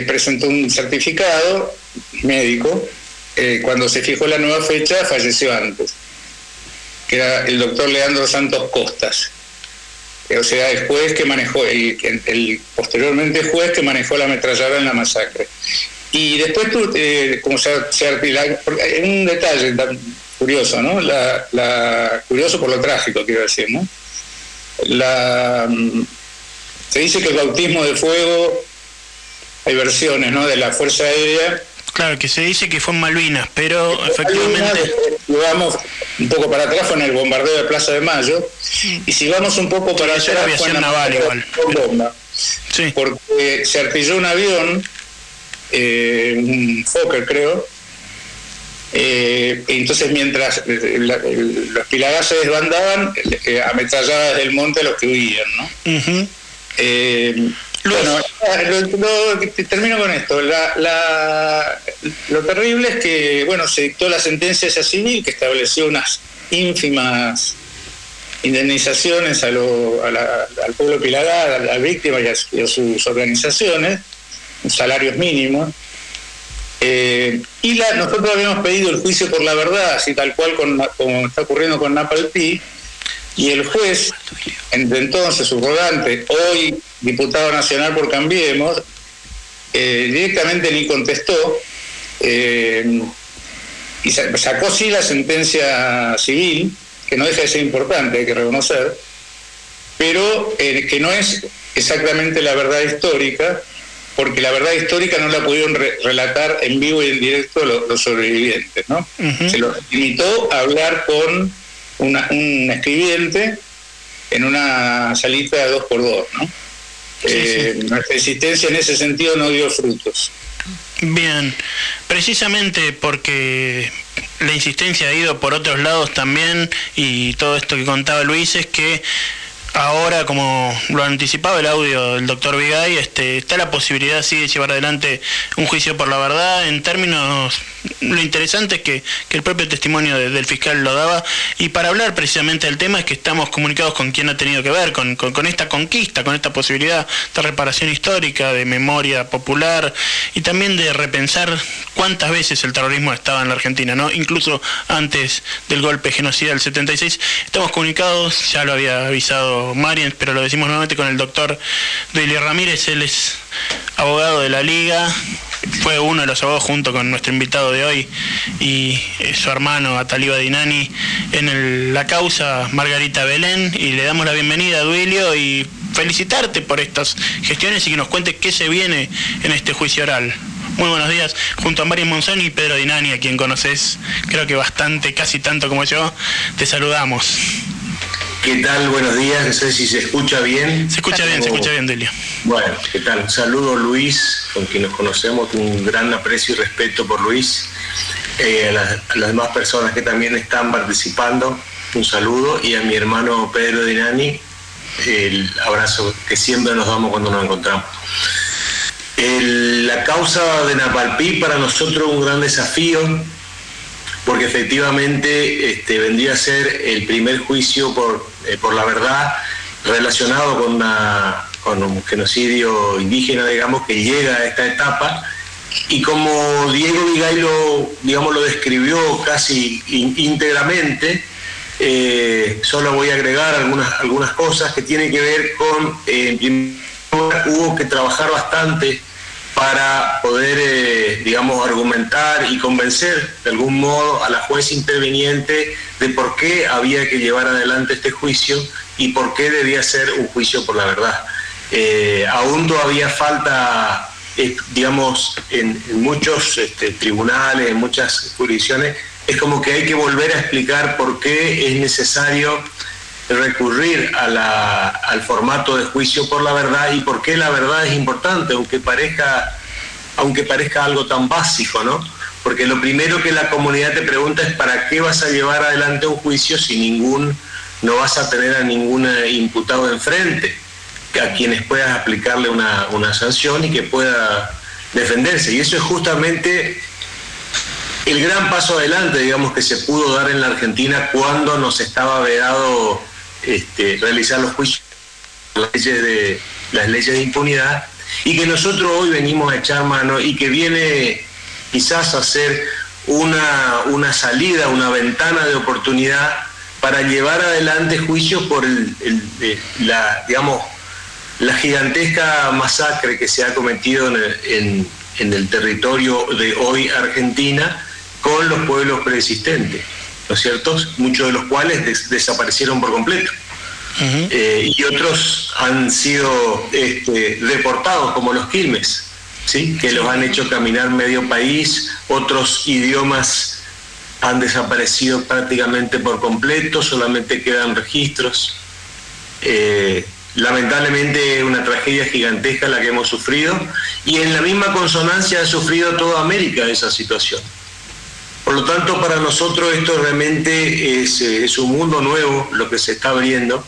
presentó un certificado médico, cuando se fijó la nueva fecha falleció antes que era el doctor Leandro Santos Costas, o sea, el juez que manejó, el, posteriormente juez que manejó la ametralladora en la masacre. Y después tú, eh, como se, hay un detalle curioso, ¿no? La, curioso por lo trágico, quiero decir, ¿no? La, mm, se dice que el bautismo de fuego, hay versiones, ¿no? De la Fuerza Aérea Claro, que se dice que fue en Malvinas, pero efectivamente... Vamos un poco para atrás, fue en el bombardeo de Plaza de Mayo, y si vamos un poco para atrás... Era aviación naval igual. Bomba, sí. Porque se artilló un avión, eh, un Fokker creo, eh, entonces mientras los pilagases se desbandaban, eh, ametralladas del monte los que huían, ¿no? Bueno, termino con esto. lo terrible es que, bueno, se dictó la sentencia esa civil que estableció unas ínfimas indemnizaciones al pueblo Pilagá, a las víctimas y a, sus organizaciones, salarios mínimos. Eh, y la, nosotros habíamos pedido el juicio por la verdad, así tal cual como está ocurriendo con Napalpí, y el juez, de entonces subrogante, hoy diputado nacional por Cambiemos, eh, directamente ni contestó eh, y sacó sí la sentencia civil, que no deja de ser importante, hay que reconocer, pero eh, que no es exactamente la verdad histórica, porque la verdad histórica no la pudieron relatar en vivo y en directo los, sobrevivientes. ¿no? Se lo limitó a hablar con un escribiente en una salita de dos por dos, ¿no? Eh, nuestra existencia en ese sentido no dio frutos. Bien, precisamente porque la insistencia ha ido por otros lados también y todo esto que contaba Luis es que ahora, como lo anticipaba el audio del doctor Vigay, este, está la posibilidad sí de llevar adelante un juicio por la verdad. En términos, lo interesante es que, el propio testimonio del fiscal lo daba. Y para hablar precisamente del tema es que estamos comunicados con quien ha tenido que ver, con, esta conquista, con esta posibilidad de reparación histórica, de memoria popular y también de repensar cuántas veces el terrorismo estaba en la Argentina, ¿no? Incluso antes del golpe genocida del 76. Estamos comunicados, ya lo había avisado Marian, pero lo decimos nuevamente con el doctor Duilio Ramírez, él es abogado de la Liga, fue uno de los abogados junto con nuestro invitado de hoy y eh, su hermano Ataliba Dinani en la causa Margarita Belén y le damos la bienvenida a Duilio y felicitarte por estas gestiones y que nos cuente qué se viene en este juicio oral. Muy buenos días, junto a Marian Monzón y Pedro Dinani, a quien conoces creo que bastante, casi tanto como yo, te saludamos. ¿Qué tal? Buenos días, no sé si se escucha bien. Se escucha bien, se escucha bien, Delio. Bueno, ¿qué tal? Un saludo Luis, con quien nos conocemos, un gran aprecio y respeto por Luis. Eh, a, las, demás personas que también están participando, un saludo. Y a mi hermano Pedro Dinani, el abrazo que siempre nos damos cuando nos encontramos. la causa de Napalpí para nosotros un gran desafío porque efectivamente este, vendría a ser el primer juicio por, eh, por la verdad relacionado con, un genocidio indígena, digamos, que llega a esta etapa. Y como Diego Vigay lo, digamos, lo describió casi íntegramente, eh, solo voy a agregar algunas, algunas cosas que tienen que ver con, eh, hubo que trabajar bastante para poder, eh, digamos, argumentar y convencer de algún modo a la juez interviniente de por qué había que llevar adelante este juicio y por qué debía ser un juicio por la verdad. Eh, aún todavía falta, eh, digamos, en, muchos este, tribunales, en muchas jurisdicciones, es como que hay que volver a explicar por qué es necesario recurrir al formato de juicio por la verdad y por qué la verdad es importante, aunque parezca, aunque parezca algo tan básico, ¿no? porque lo primero que la comunidad te pregunta es para qué vas a llevar adelante un juicio si ningún, no vas a tener a ningún imputado enfrente, a quienes puedas aplicarle una, una sanción y que pueda defenderse. Y eso es justamente el gran paso adelante, digamos, que se pudo dar en la Argentina cuando nos estaba vedado este, realizar los juicios, las leyes, de, las leyes de impunidad, y que nosotros hoy venimos a echar mano y que viene quizás a ser una, una salida, una ventana de oportunidad para llevar adelante juicios por el, la, digamos, la gigantesca masacre que se ha cometido en el, territorio de hoy Argentina con los pueblos preexistentes, ¿no es cierto? Muchos de los cuales desaparecieron por completo. Eh, y otros han sido este, deportados, como los Quilmes, ¿sí? que los han hecho caminar medio país, otros idiomas han desaparecido prácticamente por completo, solamente quedan registros. Eh, lamentablemente es una tragedia gigantesca la que hemos sufrido y en la misma consonancia ha sufrido toda América esa situación. Por lo tanto, para nosotros esto realmente es, es un mundo nuevo lo que se está abriendo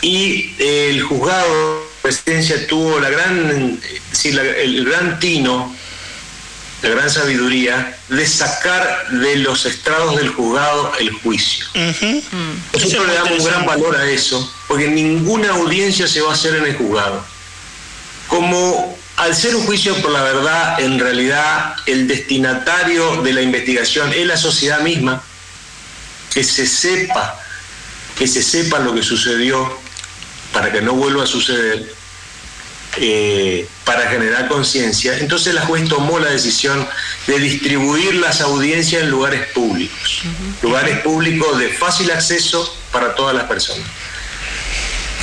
y el juzgado de presidencia tuvo la gran, el gran tino, la gran sabiduría de sacar de los estrados del juzgado el juicio. Nosotros le damos un gran valor a eso, porque ninguna audiencia se va a hacer en el juzgado. Como al ser un juicio por la verdad, en realidad el destinatario de la investigación es la sociedad misma, que se sepa, que se sepa lo que sucedió, para que no vuelva a suceder, eh, para generar conciencia, entonces la juez tomó la decisión de distribuir las audiencias en lugares públicos, lugares públicos de fácil acceso para todas las personas.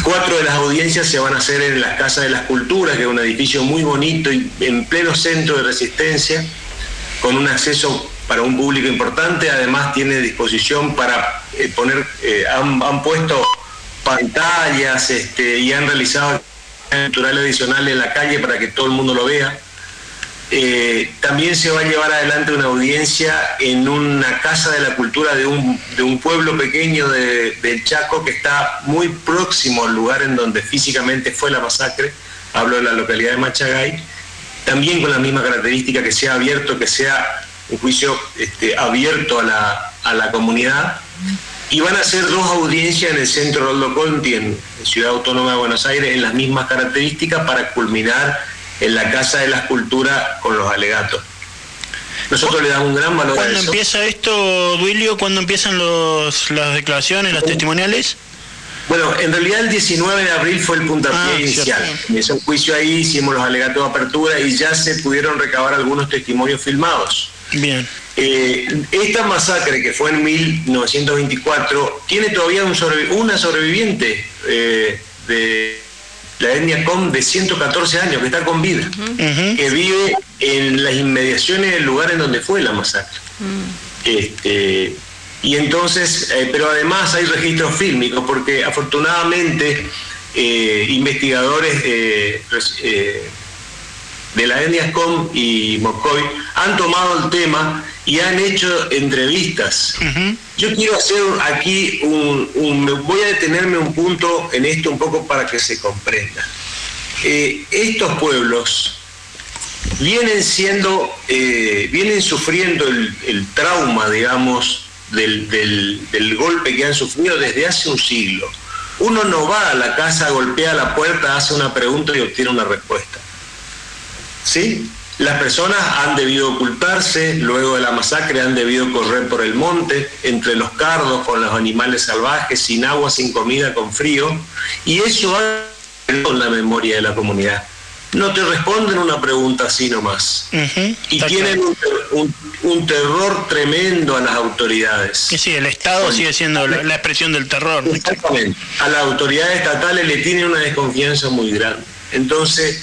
Cuatro de las audiencias se van a hacer en la Casa de las Culturas, que es un edificio muy bonito y en pleno centro de resistencia, con un acceso para un público importante. Además tiene disposición para eh, poner, eh, han puesto pantallas este, y han realizado cultural adicional en la calle para que todo el mundo lo vea. Eh, también se va a llevar adelante una audiencia en una casa de la cultura de un, de un pueblo pequeño de, del Chaco que está muy próximo al lugar en donde físicamente fue la masacre, hablo de la localidad de Machagay, también con la misma característica que sea abierto, que sea un juicio este, abierto a la, a la comunidad. Y van a ser dos audiencias en el centro Roldo Conti, en Ciudad Autónoma de Buenos Aires, en las mismas características para culminar en la Casa de la Escultura con los alegatos. Nosotros le damos un gran valor a eso. ¿Cuándo empieza esto, Duilio? ¿Cuándo empiezan los, las declaraciones, las testimoniales? Bueno, en realidad el 19 de abril fue el puntapié ah, inicial. Hizo un juicio ahí, hicimos los alegatos de apertura y ya se pudieron recabar algunos testimonios filmados. Bien. Eh, esta masacre que fue en 1924 tiene todavía una sobreviviente eh, de la etnia Com de 114 años que está con vida, que vive en las inmediaciones del lugar en donde fue la masacre. Este, y entonces, eh, pero además hay registros fílmicos porque afortunadamente investigadores de la etnia Com y Moscoy han tomado el tema y han hecho entrevistas. Yo quiero hacer aquí un, voy a detenerme un punto en esto un poco para que se comprenda. Eh, estos pueblos vienen siendo, eh, vienen sufriendo el, trauma, digamos, del, del, golpe que han sufrido desde hace un siglo. Uno no va a la casa, golpea la puerta, hace una pregunta y obtiene una respuesta. ¿Sí? Las personas han debido ocultarse, luego de la masacre han debido correr por el monte, entre los cardos, con los animales salvajes, sin agua, sin comida, con frío, y eso ha con la memoria de la comunidad. No te responden una pregunta así nomás. Y tienen un, terror tremendo a las autoridades. Sí, el Estado sigue siendo la, expresión del terror. Exactamente. A las autoridades estatales le tienen una desconfianza muy grande. Entonces,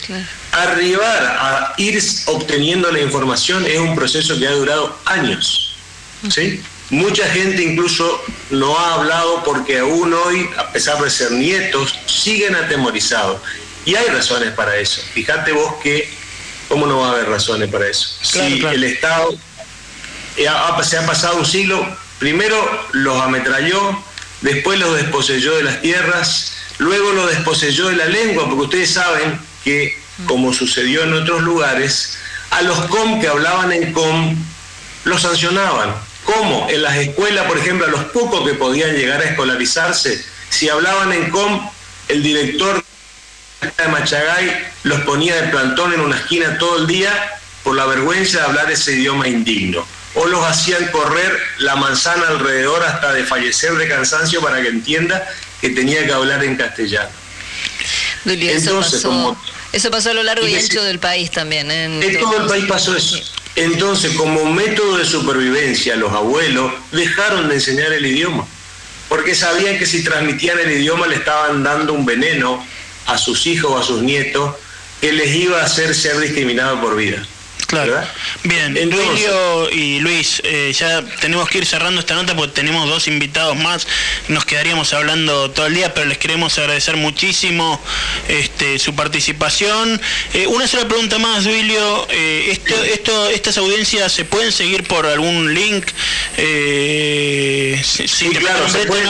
arribar a ir obteniendo la información es un proceso que ha durado años. ¿sí? Mucha gente incluso no ha hablado porque aún hoy, a pesar de ser nietos, siguen atemorizados. Y hay razones para eso. Fíjate vos que, ¿cómo no va a haber razones para eso? si el Estado se ha pasado un siglo, primero los ametralló, después los desposeyó de las tierras, luego los desposeyó de la lengua, porque ustedes saben que, como sucedió en otros lugares, a los com que hablaban en com los sancionaban. ¿Cómo? En las escuelas, por ejemplo, a los pocos que podían llegar a escolarizarse, si hablaban en com, el director de Machagay los ponía de plantón en una esquina todo el día por la vergüenza de hablar ese idioma indigno. O los hacían correr la manzana alrededor hasta de fallecer de cansancio para que entienda que tenía que hablar en castellano. Entonces, eso, pasó, a lo largo y, ancho del país también. En, todo el país pasó eso. Entonces, como método de supervivencia, los abuelos dejaron de enseñar el idioma, porque sabían que si transmitían el idioma le estaban dando un veneno a sus hijos o a sus nietos que les iba a hacer ser discriminados por vida. Claro. Bien, Emilio y Luis, eh, ya tenemos que ir cerrando esta nota porque tenemos dos invitados más. Nos quedaríamos hablando todo el día, pero les queremos agradecer muchísimo este, su participación. Eh, una sola pregunta más, Duilio. Eh, esto, esto, ¿Estas audiencias se pueden seguir por algún link? sí, claro,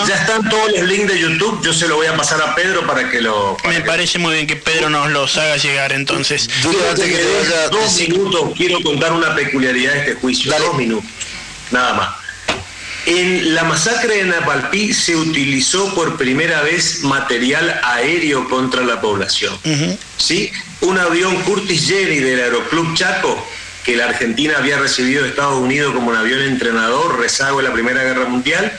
ya están todos los links de YouTube. Yo se lo voy a pasar a Pedro para que lo... Me parece muy bien que Pedro nos los haga llegar entonces. dos minutos quiero contar una peculiaridad de este juicio. Dos minutos, nada más. En la masacre de Napalpí se utilizó por primera vez material aéreo contra la población. ¿Sí? Un avión Curtis Jerry del Aeroclub Chaco, que la Argentina había recibido de Estados Unidos como un avión entrenador, rezago de la Primera Guerra Mundial,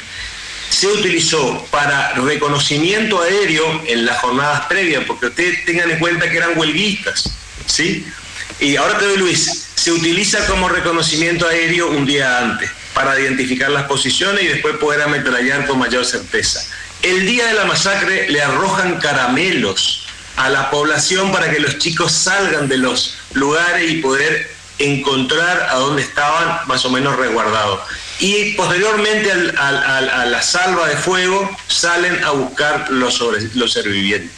se utilizó para reconocimiento aéreo en las jornadas previas, porque ustedes tengan en cuenta que eran huelguistas, ¿sí? Y ahora te doy Luis, se utiliza como reconocimiento aéreo un día antes para identificar las posiciones y después poder ametrallar con mayor certeza. El día de la masacre le arrojan caramelos a la población para que los chicos salgan de los lugares y poder encontrar a dónde estaban más o menos resguardados. Y posteriormente a la salva de fuego salen a buscar los, los sobrevivientes.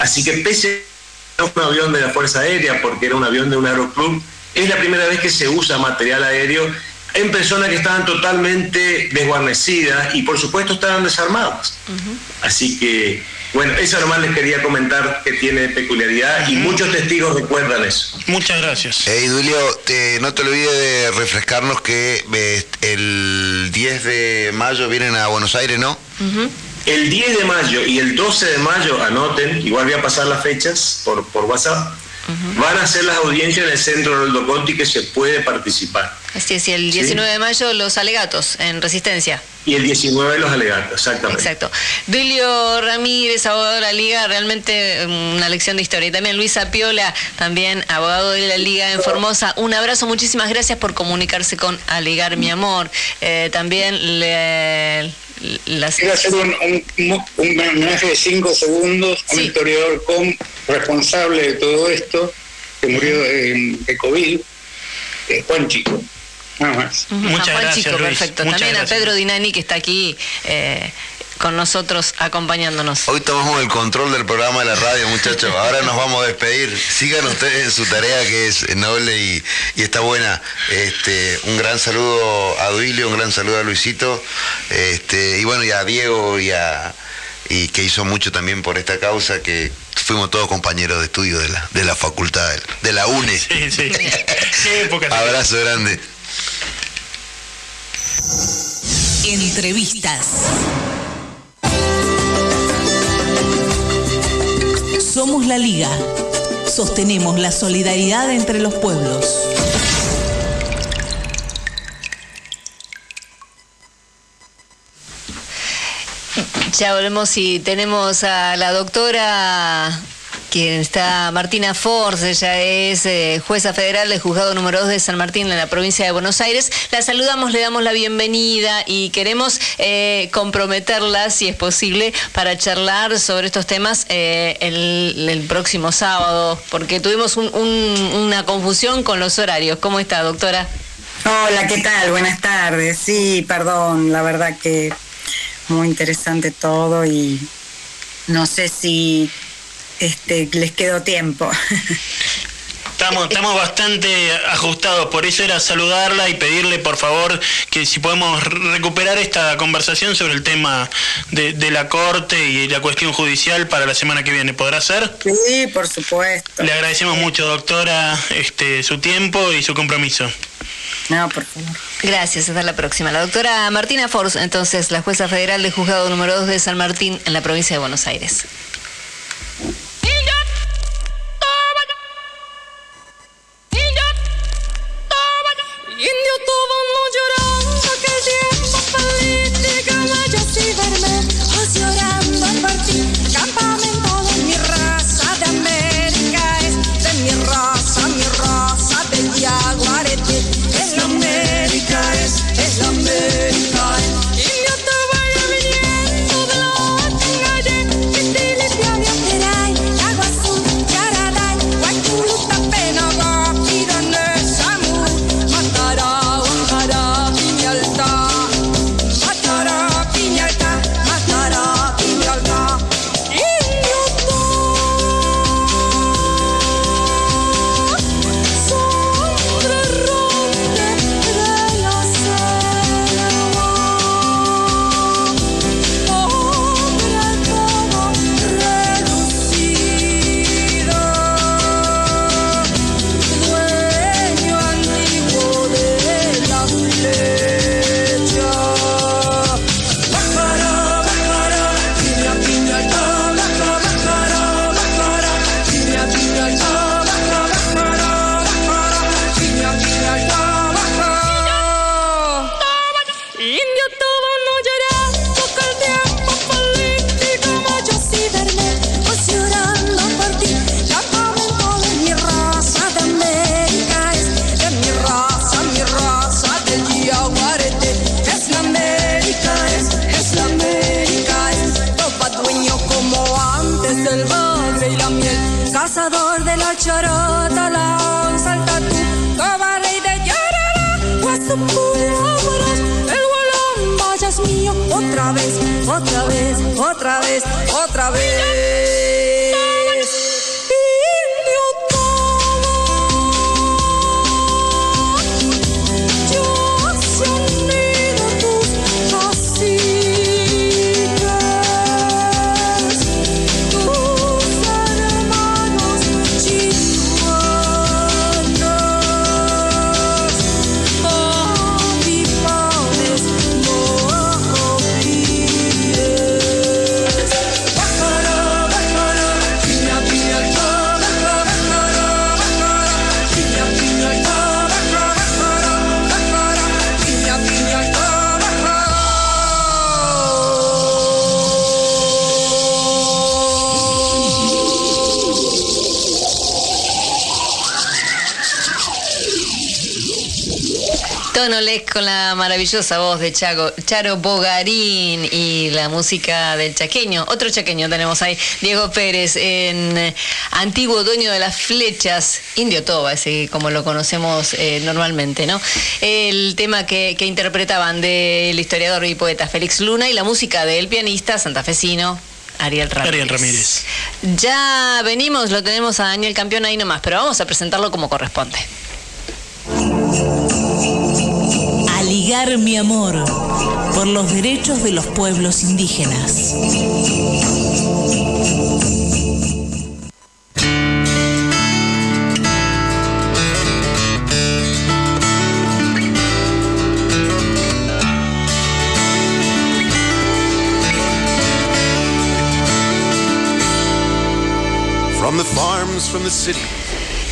Así que pese un avión de la Fuerza Aérea porque era un avión de un aeroclub. Es la primera vez que se usa material aéreo en personas que estaban totalmente desguarnecidas y por supuesto estaban desarmadas. Así que, bueno, eso nomás les quería comentar que tiene peculiaridad y muchos testigos recuerdan eso. Muchas gracias. Hey, Dulio, no te olvides de refrescarnos que eh, el 10 de mayo vienen a Buenos Aires, ¿no? El 10 de mayo y el 12 de mayo, anoten, igual voy a pasar las fechas por, por WhatsApp, van a ser las audiencias en el centro Roldo Conti que se puede participar. Así es, y el 19 de mayo los alegatos en Resistencia. Y el 19 los alegatos, exactamente. Exacto. Dulio Ramírez, abogado de la Liga, realmente mm, una lección de historia. Y también Luisa Piola, también abogado de la Liga en Formosa. Un abrazo, muchísimas gracias por comunicarse con Alegar Mi Amor. Eh, también le, Quiero hacer un, un, homenaje de cinco segundos a un historiador con, responsable de todo esto, que murió de, de COVID, Juan Chico. Nada más. Muchas Juan gracias, Chico, perfecto. También a Pedro Dinani, que está aquí. Eh, con nosotros acompañándonos. Hoy tomamos el control del programa de la radio, muchachos. Ahora nos vamos a despedir. Sigan ustedes en su tarea que es noble y, está buena. Este, un gran saludo a Duilio, un gran saludo a Luisito. Este, y bueno, y a Diego y a y que hizo mucho también por esta causa, que fuimos todos compañeros de estudio de la, de la facultad, de la UNE. Sí, sí. Abrazo grande. Entrevistas. Somos la Liga. Sostenemos la solidaridad entre los pueblos. Ya volvemos y tenemos a la doctora quien está Martina Force, ella es eh, jueza federal del juzgado número 2 de San Martín en la provincia de Buenos Aires. La saludamos, le damos la bienvenida y queremos eh, comprometerla, si es posible, para charlar sobre estos temas eh, el, próximo sábado, porque tuvimos una confusión con los horarios. ¿Cómo está, doctora? Hola, ¿qué tal? Buenas tardes. Sí, perdón, la verdad que muy interesante todo y no sé si este, les quedó tiempo. Estamos, estamos bastante ajustados, por eso era saludarla y pedirle por favor que si podemos recuperar esta conversación sobre el tema de, la corte y la cuestión judicial para la semana que viene. ¿Podrá ser? Sí, por supuesto. Le agradecemos mucho, doctora, este, su tiempo y su compromiso. No, por favor. Gracias, hasta la próxima. La doctora Martina Force, entonces, la jueza federal de juzgado número 2 de San Martín en la provincia de Buenos Aires. Maravillosa voz de Chago, Charo Bogarín y la música del chaqueño. Otro chaqueño tenemos ahí, Diego Pérez, en eh, antiguo dueño de las flechas, Indio Toba, así como lo conocemos eh, normalmente, ¿no? El tema que, interpretaban del historiador y poeta Félix Luna y la música del pianista santafesino Ariel Ramírez. Ariel Ramírez. Ya venimos, lo tenemos a Daniel Campeón ahí nomás, pero vamos a presentarlo como corresponde. Mi amor por los derechos de los pueblos indígenas. From the farms, from the city.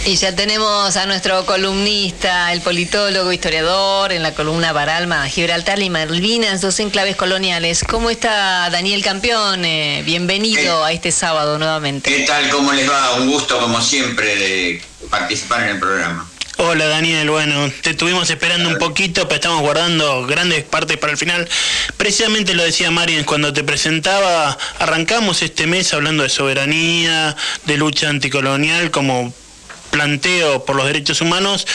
Y ya tenemos a nuestro columnista, el politólogo, historiador, en la columna Baralma, Gibraltar y Malvinas, dos enclaves coloniales. ¿Cómo está Daniel Campeón? Bienvenido a este sábado nuevamente. ¿Qué tal? ¿Cómo les va? Un gusto, como siempre, de participar en el programa. Hola Daniel, bueno, te estuvimos esperando un poquito, pero estamos guardando grandes partes para el final. Precisamente lo decía Marian cuando te presentaba, arrancamos este mes hablando de soberanía, de lucha anticolonial como planteo por los derechos humanos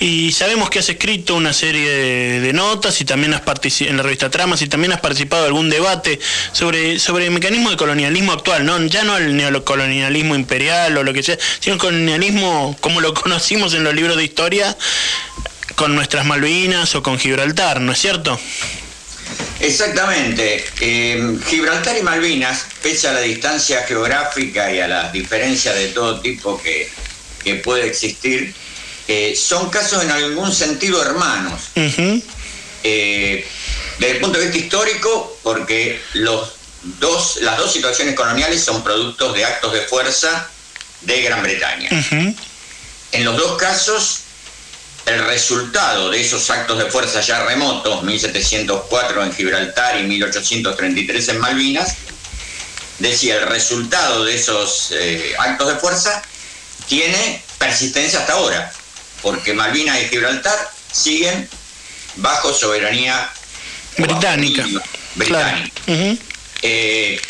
y sabemos que has escrito una serie de, notas y también has participado en la revista Tramas y también has participado en algún debate sobre, sobre el mecanismo de colonialismo actual, ¿no? ya no el neocolonialismo imperial o lo que sea, sino el colonialismo como lo conocimos en los libros de historia con nuestras Malvinas o con Gibraltar, ¿no es cierto? Exactamente. Eh, Gibraltar y Malvinas, pese a la distancia geográfica y a las diferencias de todo tipo que, puede existir, eh, son casos en algún sentido hermanos. Eh, desde el punto de vista histórico, porque los dos, las dos situaciones coloniales son productos de actos de fuerza de Gran Bretaña. En los dos casos, el resultado de esos actos de fuerza ya remotos, 1704 en Gibraltar y 1833 en Malvinas, decía, el resultado de esos eh, actos de fuerza tiene persistencia hasta ahora, porque Malvinas y Gibraltar siguen bajo soberanía británica. Eh,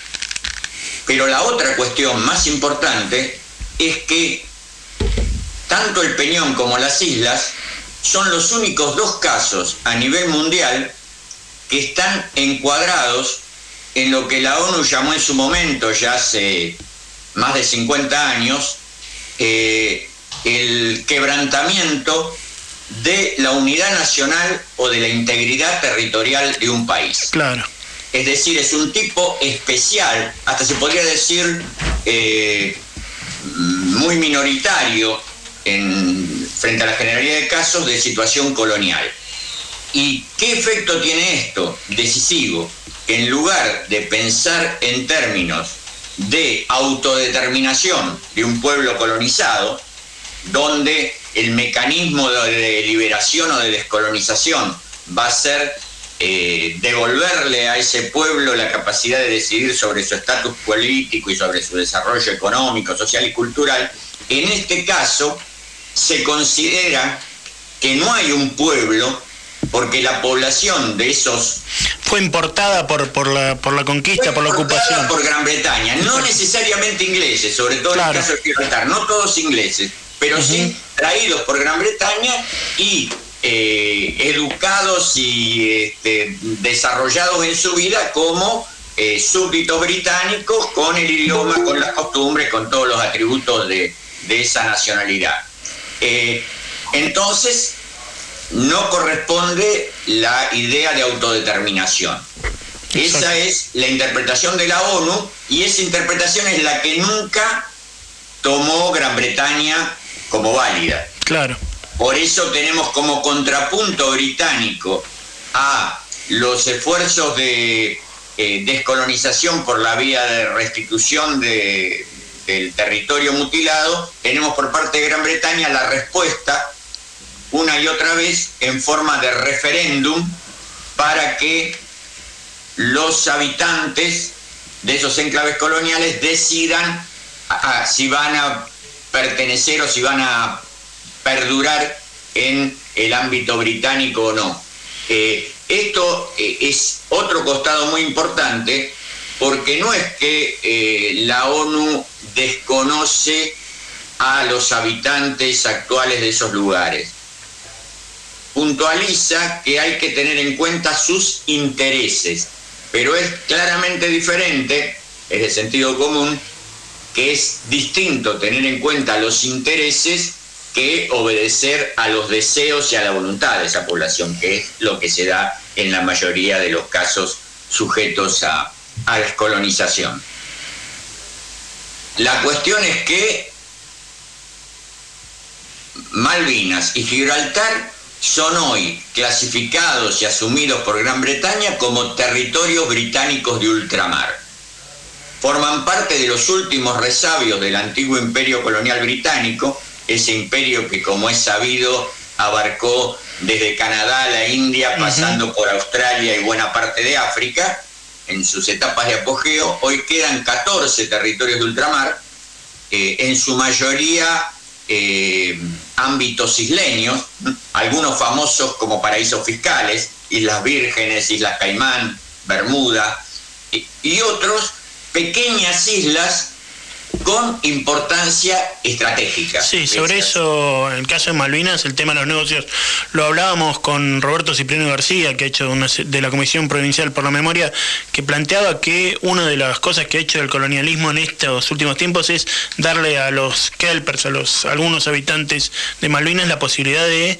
pero la otra cuestión más importante es que tanto el Peñón como las islas son los únicos dos casos a nivel mundial que están encuadrados en lo que la ONU llamó en su momento, ya hace más de 50 años, eh, el quebrantamiento de la unidad nacional o de la integridad territorial de un país. Claro. Es decir, es un tipo especial, hasta se podría decir eh, muy minoritario frente a la generalidad de casos de situación colonial. ¿Y qué efecto tiene esto? Decisivo. En lugar de pensar en términos de autodeterminación de un pueblo colonizado, donde el mecanismo de liberación o de descolonización va a ser eh, devolverle a ese pueblo la capacidad de decidir sobre su estatus político y sobre su desarrollo económico, social y cultural, en este caso se considera que no hay un pueblo porque la población de esos fue importada por, por, la, por la conquista, por la ocupación. Por Gran Bretaña, no necesariamente ingleses, sobre todo en el caso de Gibraltar, no todos ingleses, pero sí traídos por Gran Bretaña y eh, educados y este, desarrollados en su vida como eh, súbditos británicos con el idioma, con las costumbres, con todos los atributos de, de esa nacionalidad. Eh, entonces, no corresponde la idea de autodeterminación. Esa es la interpretación de la ONU y esa interpretación es la que nunca tomó Gran Bretaña como válida. Claro. Por eso tenemos como contrapunto británico a los esfuerzos de eh, descolonización por la vía de restitución de, del territorio mutilado, tenemos por parte de Gran Bretaña la respuesta una y otra vez en forma de referéndum para que los habitantes de esos enclaves coloniales decidan si van a pertenecer o si van a perdurar en el ámbito británico o no. Eh, esto eh, es otro costado muy importante porque no es que eh, la ONU desconoce a los habitantes actuales de esos lugares. Puntualiza que hay que tener en cuenta sus intereses, pero es claramente diferente, es de sentido común, que es distinto tener en cuenta los intereses que obedecer a los deseos y a la voluntad de esa población, que es lo que se da en la mayoría de los casos sujetos a, a descolonización. La cuestión es que Malvinas y Gibraltar son hoy clasificados y asumidos por Gran Bretaña como territorios británicos de ultramar. Forman parte de los últimos resabios del antiguo imperio colonial británico, ese imperio que como es sabido abarcó desde Canadá a la India, pasando por Australia y buena parte de África, en sus etapas de apogeo, hoy quedan 14 territorios de ultramar, eh, en su mayoría eh, ámbitos isleños, algunos famosos como paraísos fiscales, Islas Vírgenes, Islas Caimán, Bermuda, y, otros pequeñas islas con importancia estratégica. Sí, sobre eso, en el caso de Malvinas, el tema de los negocios, lo hablábamos con Roberto Cipriano García, que ha hecho una, de la Comisión Provincial por la Memoria, que planteaba que una de las cosas que ha hecho el colonialismo en estos últimos tiempos es darle a los kelpers, a los algunos habitantes de Malvinas, la posibilidad de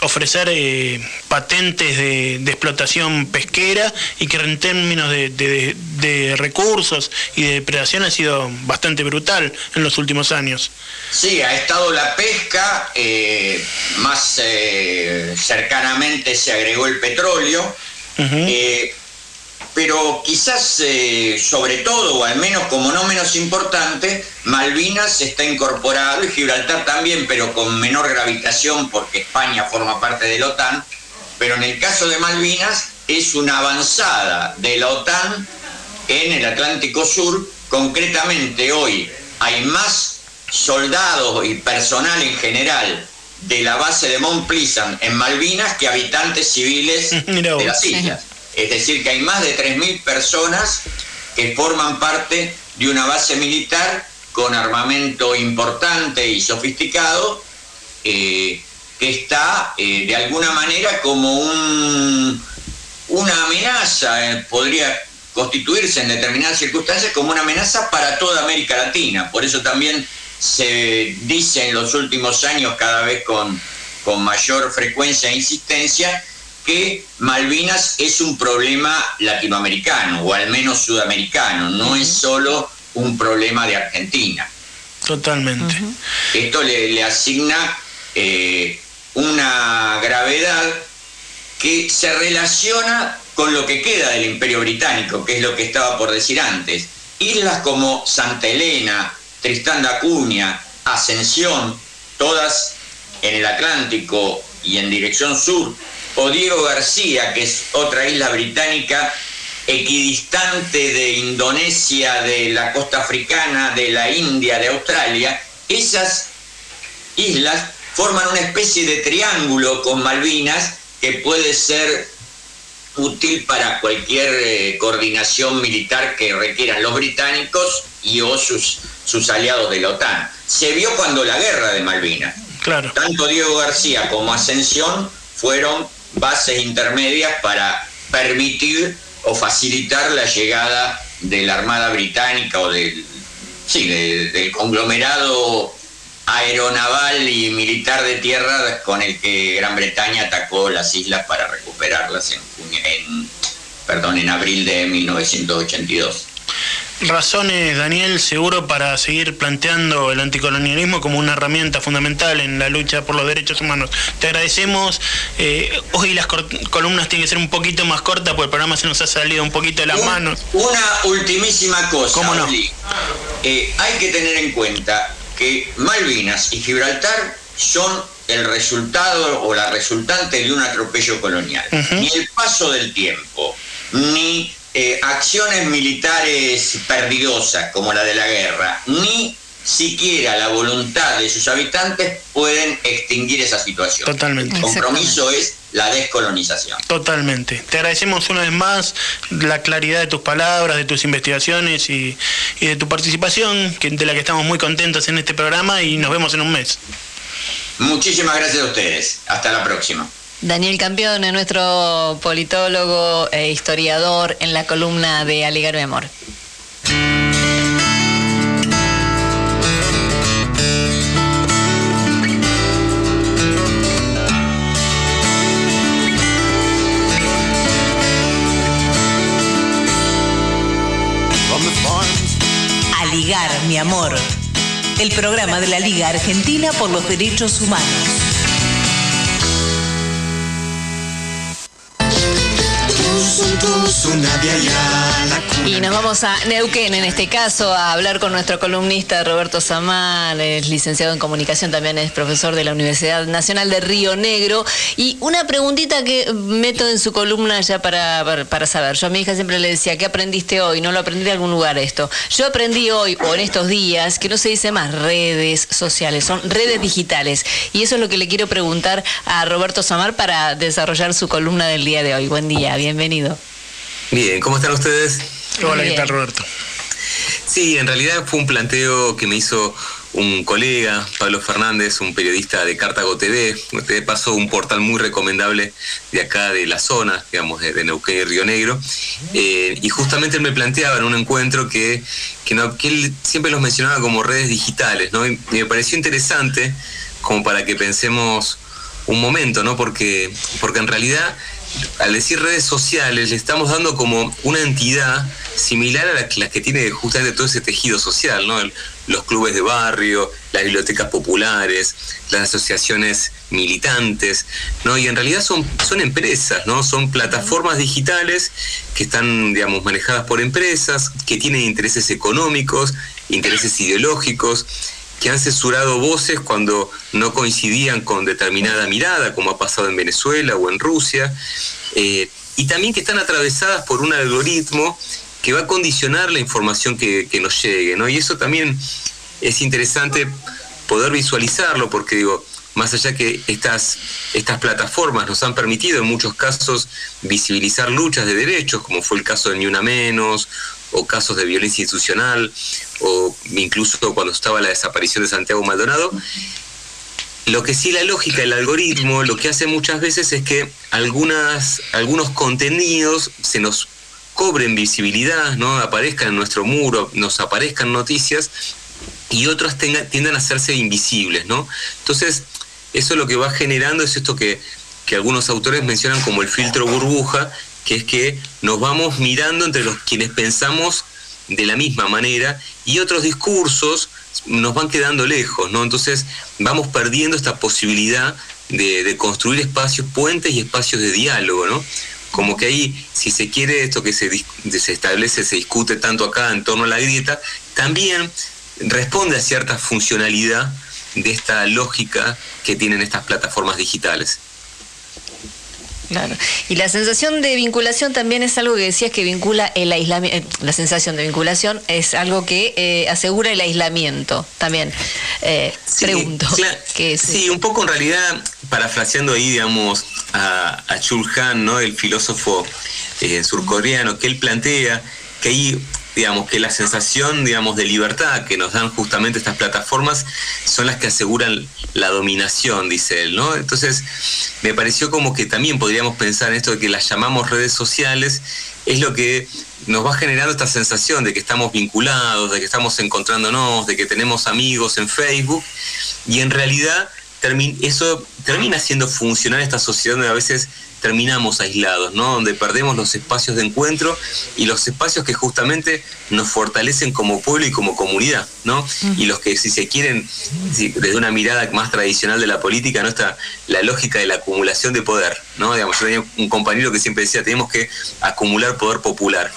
ofrecer eh, patentes de, explotación pesquera y que en términos de, recursos y de depredación ha sido bastante brutal en los últimos años. Sí, ha estado la pesca, eh, más eh, cercanamente se agregó el petróleo pero quizás eh, sobre todo, o al menos como no menos importante, Malvinas está incorporado y Gibraltar también, pero con menor gravitación porque España forma parte de la OTAN, pero en el caso de Malvinas es una avanzada de la OTAN en el Atlántico Sur, concretamente hoy hay más soldados y personal en general de la base de Mont Pleasant en Malvinas que habitantes civiles de las islas. Es decir, que hay más de 3.000 personas que forman parte de una base militar con armamento importante y sofisticado, eh, que está eh, de alguna manera como un, una amenaza, eh, podría constituirse en determinadas circunstancias como una amenaza para toda América Latina. Por eso también se dice en los últimos años cada vez con mayor frecuencia e insistencia que Malvinas es un problema latinoamericano o al menos sudamericano, no es solo un problema de Argentina. Totalmente. Esto le, asigna eh, una gravedad que se relaciona con lo que queda del imperio británico, que es lo que estaba por decir antes. Islas como Santa Elena, Tristán da Cunha, Ascensión, todas en el Atlántico y en dirección sur, o Diego García, que es otra isla británica equidistante de Indonesia, de la costa africana, de la India, de Australia, esas islas forman una especie de triángulo con Malvinas que puede ser útil para cualquier eh, coordinación militar que requieran los británicos y o sus, sus aliados de la OTAN. Se vio cuando la guerra de Malvinas. Claro. Tanto Diego García como Ascensión fueron bases intermedias para permitir o facilitar la llegada de la Armada Británica o del, sí, del conglomerado aeronaval y militar de tierra con el que Gran Bretaña atacó las islas para recuperarlas en, en, perdón, en abril de 1982 razones, Daniel, seguro para seguir planteando el anticolonialismo como una herramienta fundamental en la lucha por los derechos humanos. Te agradecemos. Eh, hoy las columnas tienen que ser un poquito más cortas porque el programa se nos ha salido un poquito de las manos. Una ultimísima cosa. ¿Cómo no? Eh, hay que tener en cuenta que Malvinas y Gibraltar son el resultado o la resultante de un atropello colonial. Ni el paso del tiempo, ni eh, acciones militares perdidosas como la de la guerra, ni siquiera la voluntad de sus habitantes pueden extinguir esa situación. Totalmente. El compromiso es la descolonización. Totalmente. Te agradecemos una vez más la claridad de tus palabras, de tus investigaciones y, y de tu participación, que, de la que estamos muy contentos en este programa y nos vemos en un mes. Muchísimas gracias a ustedes. Hasta la próxima. Daniel Campeón es nuestro politólogo e historiador en la columna de Aligar mi amor. Aligar mi amor. El programa de la Liga Argentina por los Derechos Humanos. Y nos vamos a Neuquén, en este caso, a hablar con nuestro columnista Roberto Samar, es licenciado en comunicación, también es profesor de la Universidad Nacional de Río Negro. Y una preguntita que meto en su columna ya para, para, saber. Yo a mi hija siempre le decía, ¿qué aprendiste hoy? No lo aprendí de algún lugar esto. Yo aprendí hoy, o en estos días, que no se dice más redes sociales, son redes digitales. Y eso es lo que le quiero preguntar a Roberto Samar para desarrollar su columna del día de hoy. Buen día, bienvenido. Bien, ¿cómo están ustedes? Hola, ¿qué tal Roberto? Sí, en realidad fue un planteo que me hizo un colega, Pablo Fernández, un periodista de Cartago TV. De paso, un portal muy recomendable de acá de la zona, digamos, de, Neuquén y Río Negro. Eh, y justamente él me planteaba en un encuentro que, que, no, que él siempre los mencionaba como redes digitales, ¿no? Y me pareció interesante como para que pensemos un momento, ¿no? Porque, porque en realidad al decir redes sociales, le estamos dando como una entidad similar a la que, tiene justamente todo ese tejido social, ¿no? los clubes de barrio, las bibliotecas populares, las asociaciones militantes, ¿no? Y en realidad son, son empresas, ¿no? Son plataformas digitales que están, digamos, manejadas por empresas, que tienen intereses económicos, intereses ideológicos, que han censurado voces cuando no coincidían con determinada mirada, como ha pasado en Venezuela o en Rusia, eh, y también que están atravesadas por un algoritmo que va a condicionar la información que, nos llegue, ¿no? Y eso también es interesante poder visualizarlo, porque digo, más allá que estas, estas plataformas nos han permitido en muchos casos visibilizar luchas de derechos, como fue el caso de Ni Una Menos, o casos de violencia institucional, o incluso cuando estaba la desaparición de Santiago Maldonado, lo que sí la lógica, el algoritmo, lo que hace muchas veces es que algunas, algunos contenidos se nos cobren visibilidad, ¿no? aparezcan en nuestro muro, nos aparezcan noticias y otras tiendan a hacerse invisibles. ¿no? Entonces, eso lo que va generando es esto que, que algunos autores mencionan como el filtro burbuja, que es que nos vamos mirando entre los quienes pensamos de la misma manera y otros discursos nos van quedando lejos, ¿no? Entonces vamos perdiendo esta posibilidad de, construir espacios puentes y espacios de diálogo, ¿no? como que ahí, si se quiere esto que se, se establece, se discute tanto acá en torno a la grieta, también responde a cierta funcionalidad de esta lógica que tienen estas plataformas digitales. Claro. Y la sensación de vinculación también es algo que decías que vincula el aislamiento. Eh, la sensación de vinculación es algo que eh, asegura el aislamiento también. Eh, pregunto. sí, un poco en realidad, parafraseando ahí, digamos, a, a Chul Han, ¿no? el filósofo surcoreano, que él plantea que ahí digamos, que la sensación, digamos, de libertad que nos dan justamente estas plataformas son las que aseguran la dominación, dice él, ¿no? Entonces, me pareció como que también podríamos pensar en esto de que las llamamos redes sociales, es lo que nos va generando esta sensación de que estamos vinculados, de que estamos encontrándonos, de que tenemos amigos en Facebook, y en realidad eso termina haciendo funcionar esta sociedad donde a veces terminamos aislados, ¿no? Donde perdemos los espacios de encuentro y los espacios que justamente nos fortalecen como pueblo y como comunidad, ¿no? Y los que si se quieren, desde una mirada más tradicional de la política, ¿no? Está la lógica de la acumulación de poder, ¿no? Digamos, yo tenía un compañero que siempre decía, tenemos que acumular poder popular.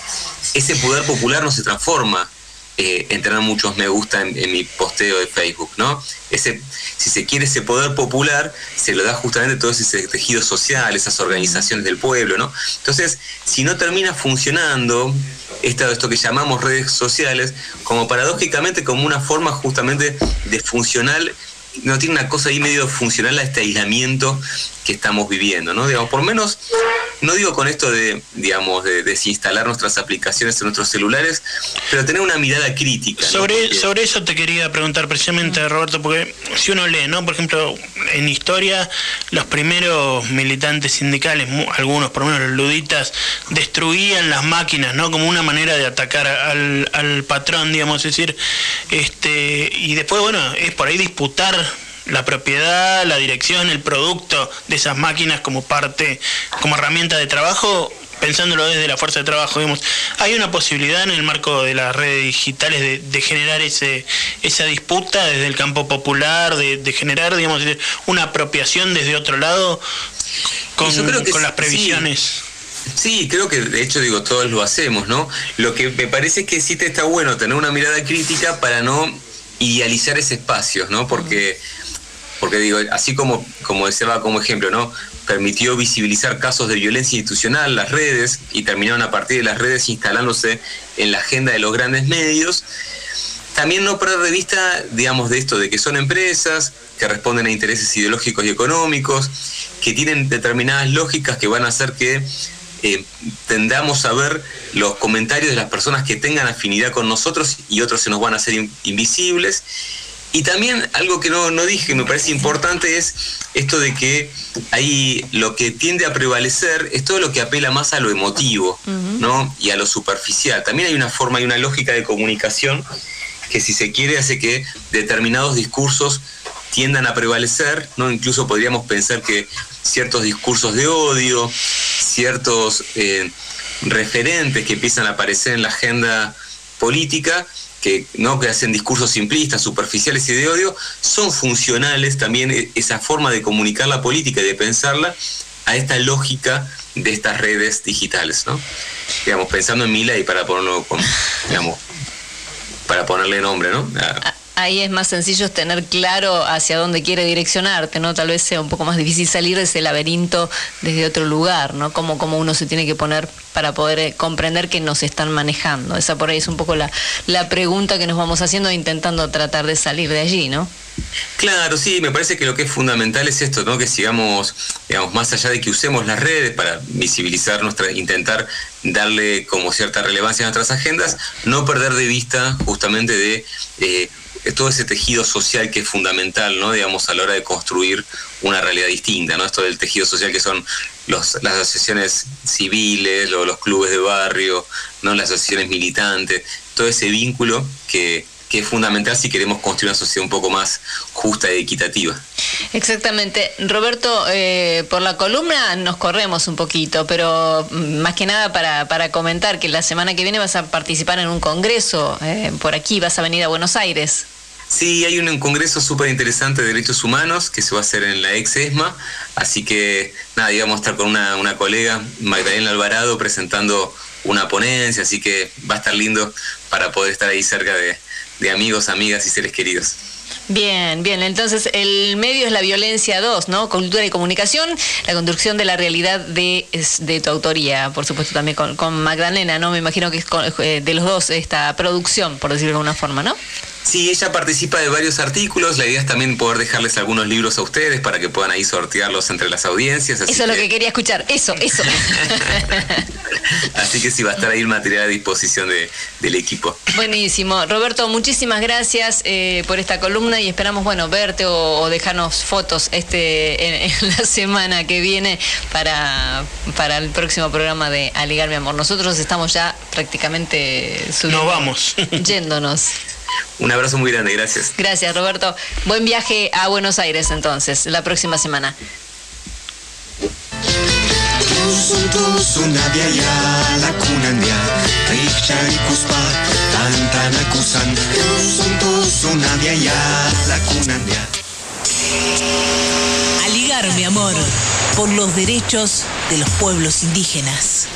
Ese poder popular no se transforma eh, muchos me gusta en, mi posteo de Facebook, ¿no? Ese, si se quiere ese poder popular, se lo da justamente todo ese tejido social, esas organizaciones del pueblo, ¿no? Entonces, si no termina funcionando esto, esto que llamamos redes sociales, como paradójicamente como una forma justamente de funcional no tiene una cosa ahí medio funcional a este aislamiento que estamos viviendo, ¿no? Digamos, por menos, no digo con esto de, digamos, de desinstalar nuestras aplicaciones en nuestros celulares, pero tener una mirada crítica. Sobre, sobre eso te quería preguntar precisamente, Roberto, porque si uno lee, ¿no? Por ejemplo, en historia, los primeros militantes sindicales, algunos, por lo menos los luditas, destruían las máquinas, ¿no? Como una manera de atacar al, al patrón, digamos, es decir, este, y después, bueno, es por ahí disputar la propiedad, la dirección, el producto de esas máquinas como parte, como herramienta de trabajo, pensándolo desde la fuerza de trabajo, digamos, hay una posibilidad en el marco de las redes digitales de, generar ese, esa disputa desde el campo popular, de, generar, digamos, una apropiación desde otro lado con, con las previsiones. Sí. creo que de hecho digo, todos lo hacemos, ¿no? Lo que me parece es que sí te está bueno tener una mirada crítica para no idealizar ese espacio, ¿no? Porque porque digo, así como, como decía como ejemplo, ¿no? Permitió visibilizar casos de violencia institucional, las redes, y terminaron a partir de las redes instalándose en la agenda de los grandes medios. También no perder de vista, digamos, de esto, de que son empresas que responden a intereses ideológicos y económicos, que tienen determinadas lógicas que van a hacer que eh, tendamos a ver los comentarios de las personas que tengan afinidad con nosotros y otros se nos van a hacer invisibles. Y también algo que no, no dije, me parece importante, es esto de que ahí lo que tiende a prevalecer es todo lo que apela más a lo emotivo, ¿no? Y a lo superficial. También hay una forma y una lógica de comunicación que si se quiere hace que determinados discursos tiendan a prevalecer, ¿no? Incluso podríamos pensar que ciertos discursos de odio, ciertos eh, referentes que empiezan a aparecer en la agenda política, que, ¿no? que hacen discursos simplistas, superficiales y de odio, son funcionales también e, esa forma de comunicar la política y de pensarla a esta lógica de estas redes digitales, ¿no? Digamos, pensando en Mila y para ponerlo digamos, para ponerle nombre, ¿no? Ahí es más sencillo tener claro hacia dónde quiere direccionarte, ¿no? Tal vez sea un poco más difícil salir de ese laberinto desde otro lugar, ¿no? Como, como uno se tiene que poner para poder eh, comprender que nos están manejando. Esa por ahí es un poco la, la pregunta que nos vamos haciendo intentando tratar de salir de allí, ¿no? Claro, sí, me parece que lo que es fundamental es esto, ¿no? Que sigamos, digamos, más allá de que usemos las redes para visibilizar nuestra, intentar darle como cierta relevancia a nuestras agendas, no perder de vista justamente de eh, todo ese tejido social que es fundamental, ¿no? Digamos, a la hora de construir una realidad distinta, ¿no? Esto del tejido social que son las asociaciones civiles, los, los clubes de barrio, ¿no? Las asociaciones militantes, todo ese vínculo que, que es fundamental si queremos construir una sociedad un poco más justa y equitativa. Exactamente. Roberto, eh, por la columna nos corremos un poquito, pero mm, más que nada para, para comentar que la semana que viene vas a participar en un congreso eh, por aquí, vas a venir a Buenos Aires. Sí, hay un, congreso súper interesante de derechos humanos que se va a hacer en la ex ESMA, así que nada, íbamos a estar con una, una colega, Magdalena Alvarado, presentando una ponencia, así que va a estar lindo para poder estar ahí cerca de, de amigos, amigas y seres queridos. Bien, bien. Entonces, el medio es la violencia 2, ¿no? Cultura y comunicación, la construcción de la realidad de, de tu autoría, por supuesto también con, con Magdalena, ¿no? Me imagino que es eh, de los dos esta producción, por decirlo de alguna forma, ¿no? Sí, ella participa de varios artículos. La idea es también poder dejarles algunos libros a ustedes para que puedan ahí sortearlos entre las audiencias. eso es lo que quería escuchar. Eso, eso. así que sí, va a estar ahí el material a disposición de, del equipo. Buenísimo. Roberto, muchísimas gracias eh, por esta columna y esperamos, bueno, verte o, dejarnos fotos este en, la semana que viene para, para el próximo programa de Aligar mi amor. Nosotros estamos ya prácticamente subiendo. Nos vamos. Yéndonos. Un abrazo muy grande, gracias. Gracias, Roberto. Buen viaje a Buenos Aires entonces, la próxima semana. Aligar, mi amor, por los derechos de los pueblos indígenas.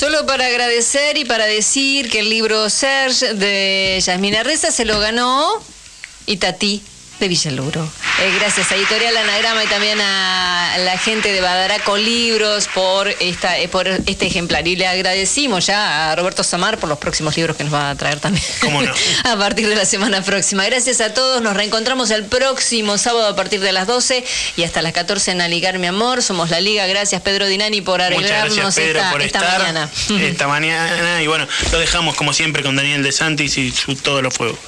Solo para agradecer y para decir que el libro Serge de Yasmina Reza se lo ganó Itatí de Villaluro. Eh, gracias a Editorial Anagrama y también a la gente de Badaraco Libros por, esta, eh, por este ejemplar. Y le agradecimos ya a Roberto Samar por los próximos libros que nos va a traer también. ¿Cómo no? a partir de la semana próxima. Gracias a todos. Nos reencontramos el próximo sábado a partir de las 12 y hasta las 14 en Aligar Mi Amor. Somos la Liga. Gracias, Pedro Dinani, por arreglarnos esta, por esta mañana. Esta mañana. Y bueno, lo dejamos como siempre con Daniel De Santis y su Todo lo Fuego.